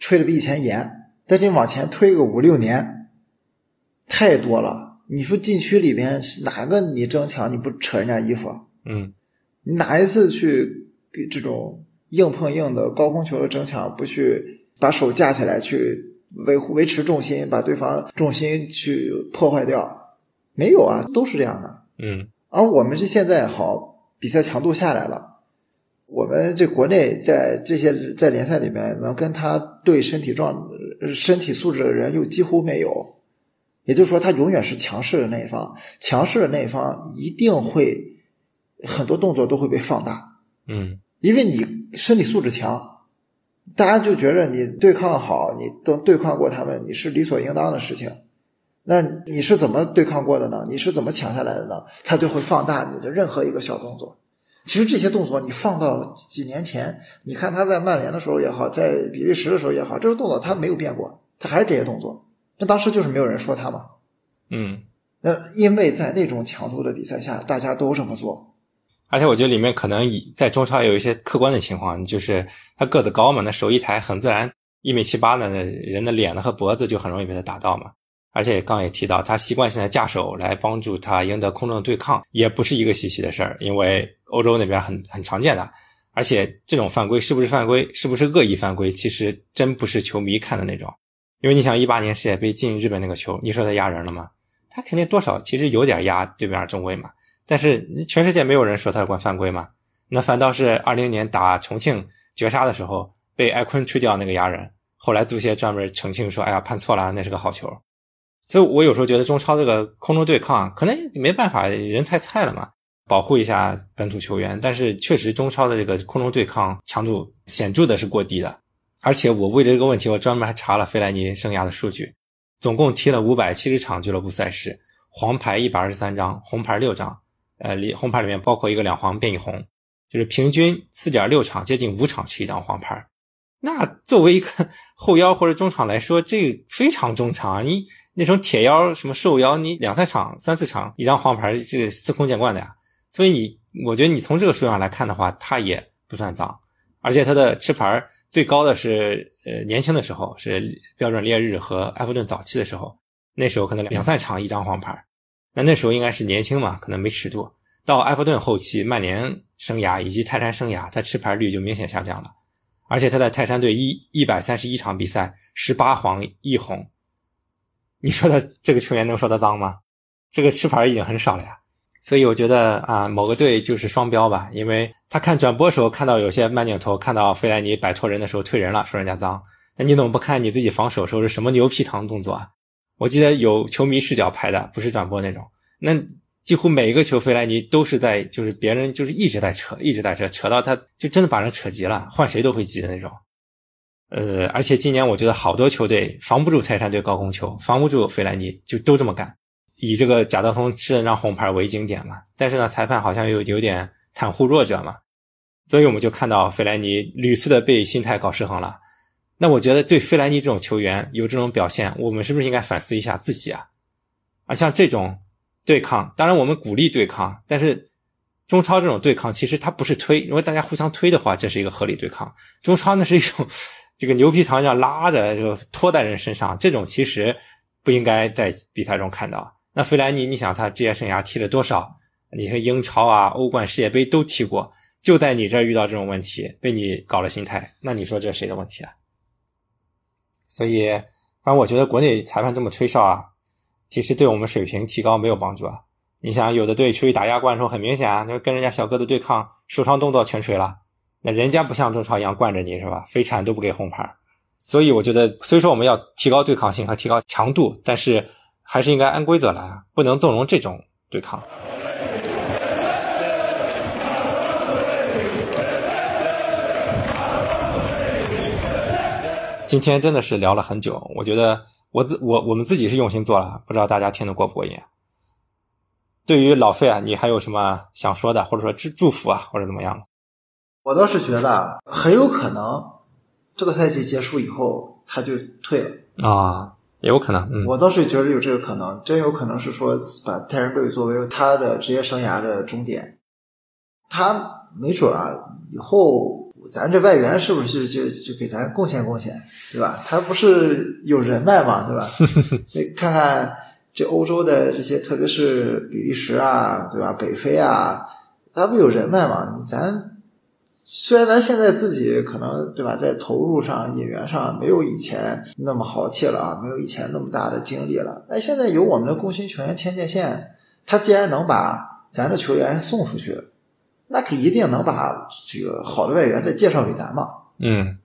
吹的比以前严，但你往前推个五六年，太多了。你说禁区里边哪个你争抢你不扯人家衣服？嗯，你哪一次去给这种硬碰硬的高空球的争抢，不去把手架起来去维护维持重心，把对方重心去破坏掉？没有啊，都是这样的。嗯，而我们是现在好比赛强度下来了，我们这国内在这些在联赛里面能跟他对身体状身体素质的人又几乎没有。也就是说，他永远是强势的那一方，强势的那一方一定会很多动作都会被放大，嗯，因为你身体素质强，大家就觉着你对抗好，你都对抗过他们，你是理所应当的事情。那你是怎么对抗过的呢？你是怎么抢下来的呢？他就会放大你的任何一个小动作。其实这些动作你放到几年前，你看他在曼联的时候也好，在比利时的时候也好，这些动作他没有变过，他还是这些动作。那当时就是没有人说他嘛，嗯，那因为在那种强度的比赛下，大家都这么做，而且我觉得里面可能在中超有一些客观的情况，就是他个子高嘛，那手一抬，很自然一米七八的人的脸呢和脖子就很容易被他打到嘛。而且刚也提到，他习惯性的架手来帮助他赢得空中的对抗，也不是一个稀奇的事儿，因为欧洲那边很很常见的。而且这种犯规是不是犯规，是不是恶意犯规，其实真不是球迷看的那种。因为你想，一八年世界杯进日本那个球，你说他压人了吗？他肯定多少其实有点压对面中卫嘛。但是全世界没有人说他管犯规嘛。那反倒是二零年打重庆绝杀的时候，被艾坤吹掉那个压人，后来足协专门澄清说：“哎呀，判错了，那是个好球。”所以我有时候觉得中超这个空中对抗可能没办法，人太菜了嘛，保护一下本土球员。但是确实中超的这个空中对抗强度显著的是过低的。而且我为了这个问题，我专门还查了费莱尼生涯的数据，总共踢了五百七十场俱乐部赛事，黄牌一百二十三张，红牌六张，呃，里红牌里面包括一个两黄变一红，就是平均四点六场，接近五场是一张黄牌。那作为一个后腰或者中场来说，这非常中场啊！你那种铁腰什么瘦腰，你两三场、三四场一张黄牌，这个司空见惯的呀。所以你，我觉得你从这个数量来看的话，他也不算脏，而且他的吃牌。最高的是，呃，年轻的时候是标准烈日和埃弗顿早期的时候，那时候可能两三场一张黄牌，那那时候应该是年轻嘛，可能没尺度。到埃弗顿后期、曼联生涯以及泰山生涯，他吃牌率就明显下降了。而且他在泰山队一一百三十一场比赛，十八黄一红，你说他这个球员能说他脏吗？这个吃牌已经很少了呀。所以我觉得啊，某个队就是双标吧，因为他看转播时候看到有些慢镜头，看到费莱尼摆脱人的时候退人了，说人家脏。那你怎么不看你自己防守时候是什么牛皮糖动作啊？我记得有球迷视角拍的，不是转播那种。那几乎每一个球费莱尼都是在，就是别人就是一直在扯，一直在扯，扯到他就真的把人扯急了，换谁都会急的那种。呃，而且今年我觉得好多球队防不住泰山队高空球，防不住费莱尼，就都这么干。以这个贾德松吃了张红牌为经典嘛，但是呢，裁判好像又有点袒护弱者嘛，所以我们就看到费莱尼屡次的被心态搞失衡了。那我觉得对费莱尼这种球员有这种表现，我们是不是应该反思一下自己啊？啊，像这种对抗，当然我们鼓励对抗，但是中超这种对抗其实它不是推，如果大家互相推的话，这是一个合理对抗。中超那是一种这个牛皮糖一样拉着就拖在人身上，这种其实不应该在比赛中看到。那费莱尼，你想他职业生涯踢了多少？你说英超啊、欧冠、世界杯都踢过，就在你这儿遇到这种问题，被你搞了心态，那你说这是谁的问题啊？所以，反正我觉得国内裁判这么吹哨啊，其实对我们水平提高没有帮助啊。你想，有的队出去打亚冠的时候，很明显啊，就跟人家小个子对抗，手上动作全吹了，那人家不像中超一样惯着你是吧？飞铲都不给红牌。所以我觉得，虽说我们要提高对抗性和提高强度，但是。还是应该按规则来，不能纵容这种对抗。今天真的是聊了很久，我觉得我自我我们自己是用心做了，不知道大家听得过不过瘾。对于老费啊，你还有什么想说的，或者说祝祝福啊，或者怎么样？我倒是觉得很有可能，这个赛季结束以后他就退了啊。也有可能。嗯，我倒是觉得有这个可能，真有可能是说把泰山队作为他的职业生涯的终点。他没准啊，以后咱这外援是不是就就给咱贡献贡献，对吧？他不是有人脉嘛，对吧？你看看这欧洲的这些，特别是比利时啊，对吧？北非啊，他不有人脉嘛？咱。虽然咱现在自己可能对吧，在投入上、引援上没有以前那么豪气了啊，没有以前那么大的精力了。但现在有我们的共青球员牵界线，他既然能把咱的球员送出去，那可一定能把这个好的外援再介绍给咱嘛。嗯，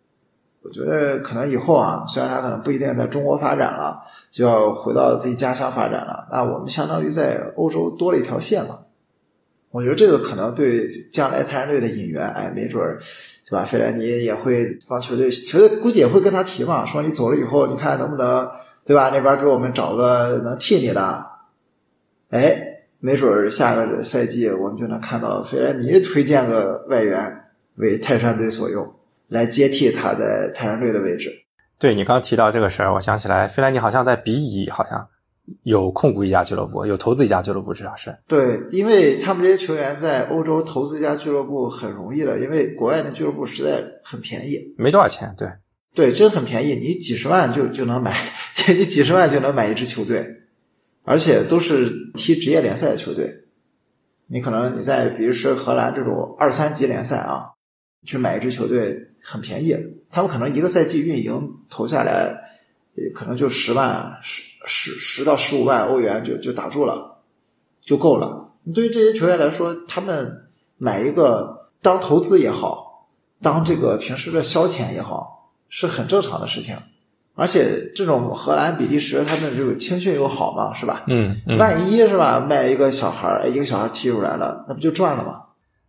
我觉得可能以后啊，虽然他可能不一定在中国发展了，就要回到自己家乡发展了，那我们相当于在欧洲多了一条线嘛。我觉得这个可能对将来泰山队的引援，哎，没准儿，对吧？费莱尼也会帮球队，球队估计也会跟他提嘛，说你走了以后，你看能不能，对吧？那边给我们找个能替你的，哎，没准儿下个赛季我们就能看到费莱尼推荐个外援为泰山队所用，来接替他在泰山队的位置。对你刚提到这个事儿，我想起来，费莱尼好像在比乙，好像。有控股一家俱乐部，有投资一家俱乐部，至少是对，因为他们这些球员在欧洲投资一家俱乐部很容易的，因为国外的俱乐部实在很便宜，没多少钱，对，对，真很便宜，你几十万就 就能买，你几十万就能买一支球队，而且都是踢职业联赛的球队，你可能你在比如说荷兰这种二三级联赛啊，去买一支球队很便宜，他们可能一个赛季运营投下来。可能就十万十十十到十五万欧元就就打住了，就够了。对于这些球员来说，他们买一个当投资也好，当这个平时的消遣也好，是很正常的事情。而且这种荷兰、比利时，他们这个青训又好嘛，是吧？嗯，万一是吧，卖一个小孩儿，一个小孩踢出来了，那不就赚了吗？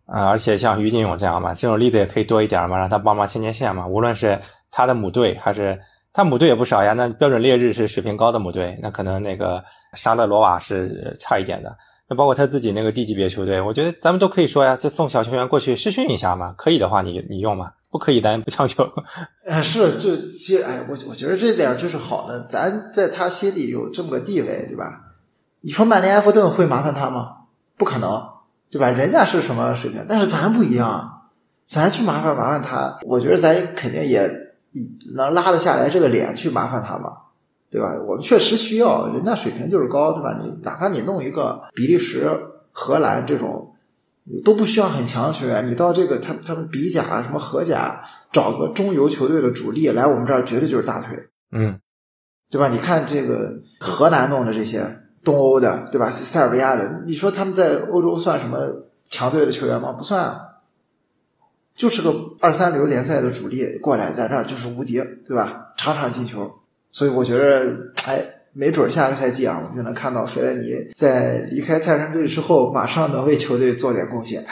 啊，而且像于金勇这样嘛，这种例子也可以多一点嘛，让他帮忙牵牵线嘛。无论是他的母队还是。他母队也不少呀，那标准烈日是水平高的母队，那可能那个沙勒罗瓦是差一点的。那包括他自己那个低级别球队，我觉得咱们都可以说呀，就送小球员过去试训一下嘛。可以的话，你你用嘛；不可以，咱不强求。呃，是，就这，哎，我我觉得这点就是好的，咱在他心里有这么个地位，对吧？你说曼联、埃弗顿会麻烦他吗？不可能，对吧？人家是什么水平，但是咱不一样，咱去麻烦麻烦他，我觉得咱肯定也。能拉得下来这个脸去麻烦他吗？对吧？我们确实需要，人家水平就是高，对吧？你哪怕你弄一个比利时、荷兰这种，都不需要很强的球员，你到这个他他们比甲什么荷甲找个中游球队的主力来我们这儿，绝对就是大腿，嗯，对吧？你看这个荷兰弄的这些东欧的，对吧？塞尔维亚的，你说他们在欧洲算什么强队的球员吗？不算。就是个二三流联赛的主力过来，在这儿就是无敌，对吧？场场进球，所以我觉得，哎，没准下个赛季啊，我们就能看到费莱尼在离开泰山队之后，马上能为球队做点贡献。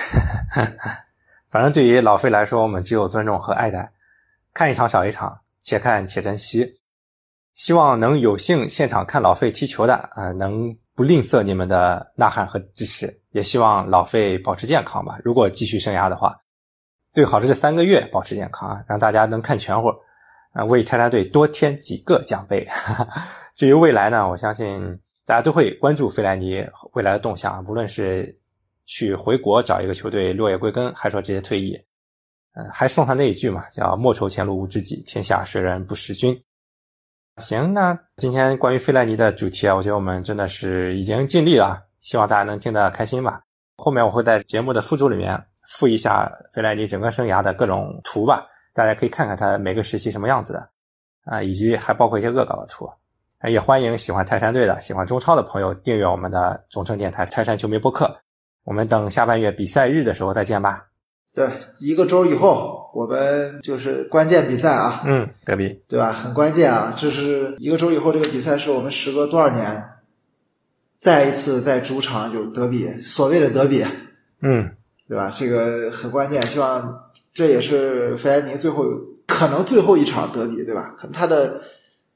反正对于老费来说，我们只有尊重和爱戴，看一场少一场，且看且珍惜。希望能有幸现场看老费踢球的啊，能不吝啬你们的呐喊和支持。也希望老费保持健康吧。如果继续生涯的话。最好是这三个月保持健康啊，让大家能看全乎，啊，为泰山队多添几个奖杯。至于未来呢，我相信大家都会关注费莱尼未来的动向，无论是去回国找一个球队落叶归根，还是说直接退役，嗯，还送他那一句嘛，叫莫愁前路无知己，天下谁人不识君。行，那今天关于费莱尼的主题啊，我觉得我们真的是已经尽力了，希望大家能听得开心吧。后面我会在节目的附注里面。附一下费莱尼整个生涯的各种图吧，大家可以看看他每个时期什么样子的啊，以及还包括一些恶搞的图。也欢迎喜欢泰山队的、喜欢中超的朋友订阅我们的总成电台泰山球迷播客。我们等下半月比赛日的时候再见吧。对，一个周以后我们就是关键比赛啊。嗯，德比，对吧？很关键啊！这是一个周以后这个比赛是我们时隔多少年再一次在主场有德比，所谓的德比。嗯。对吧？这个很关键，希望这也是费莱尼最后可能最后一场德比，对吧？可能他的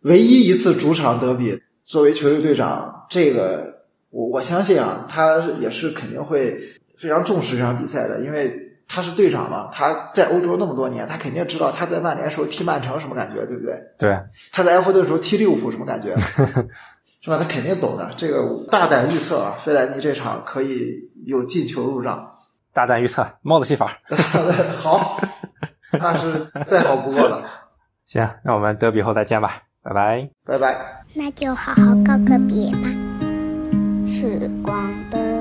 唯一一次主场德比，作为球队队长，这个我我相信啊，他也是肯定会非常重视这场比赛的，因为他是队长嘛，他在欧洲那么多年，他肯定知道他在曼联时候踢曼城什么感觉，对不对？对。他在埃弗顿时候踢利物浦什么感觉？是吧？他肯定懂的。这个大胆预测啊，费莱尼这场可以有进球入账。大胆预测，帽子戏法。好，那是再好不过了。行，那我们德比后再见吧，拜拜，拜拜。那就好好告个别吧。时光的。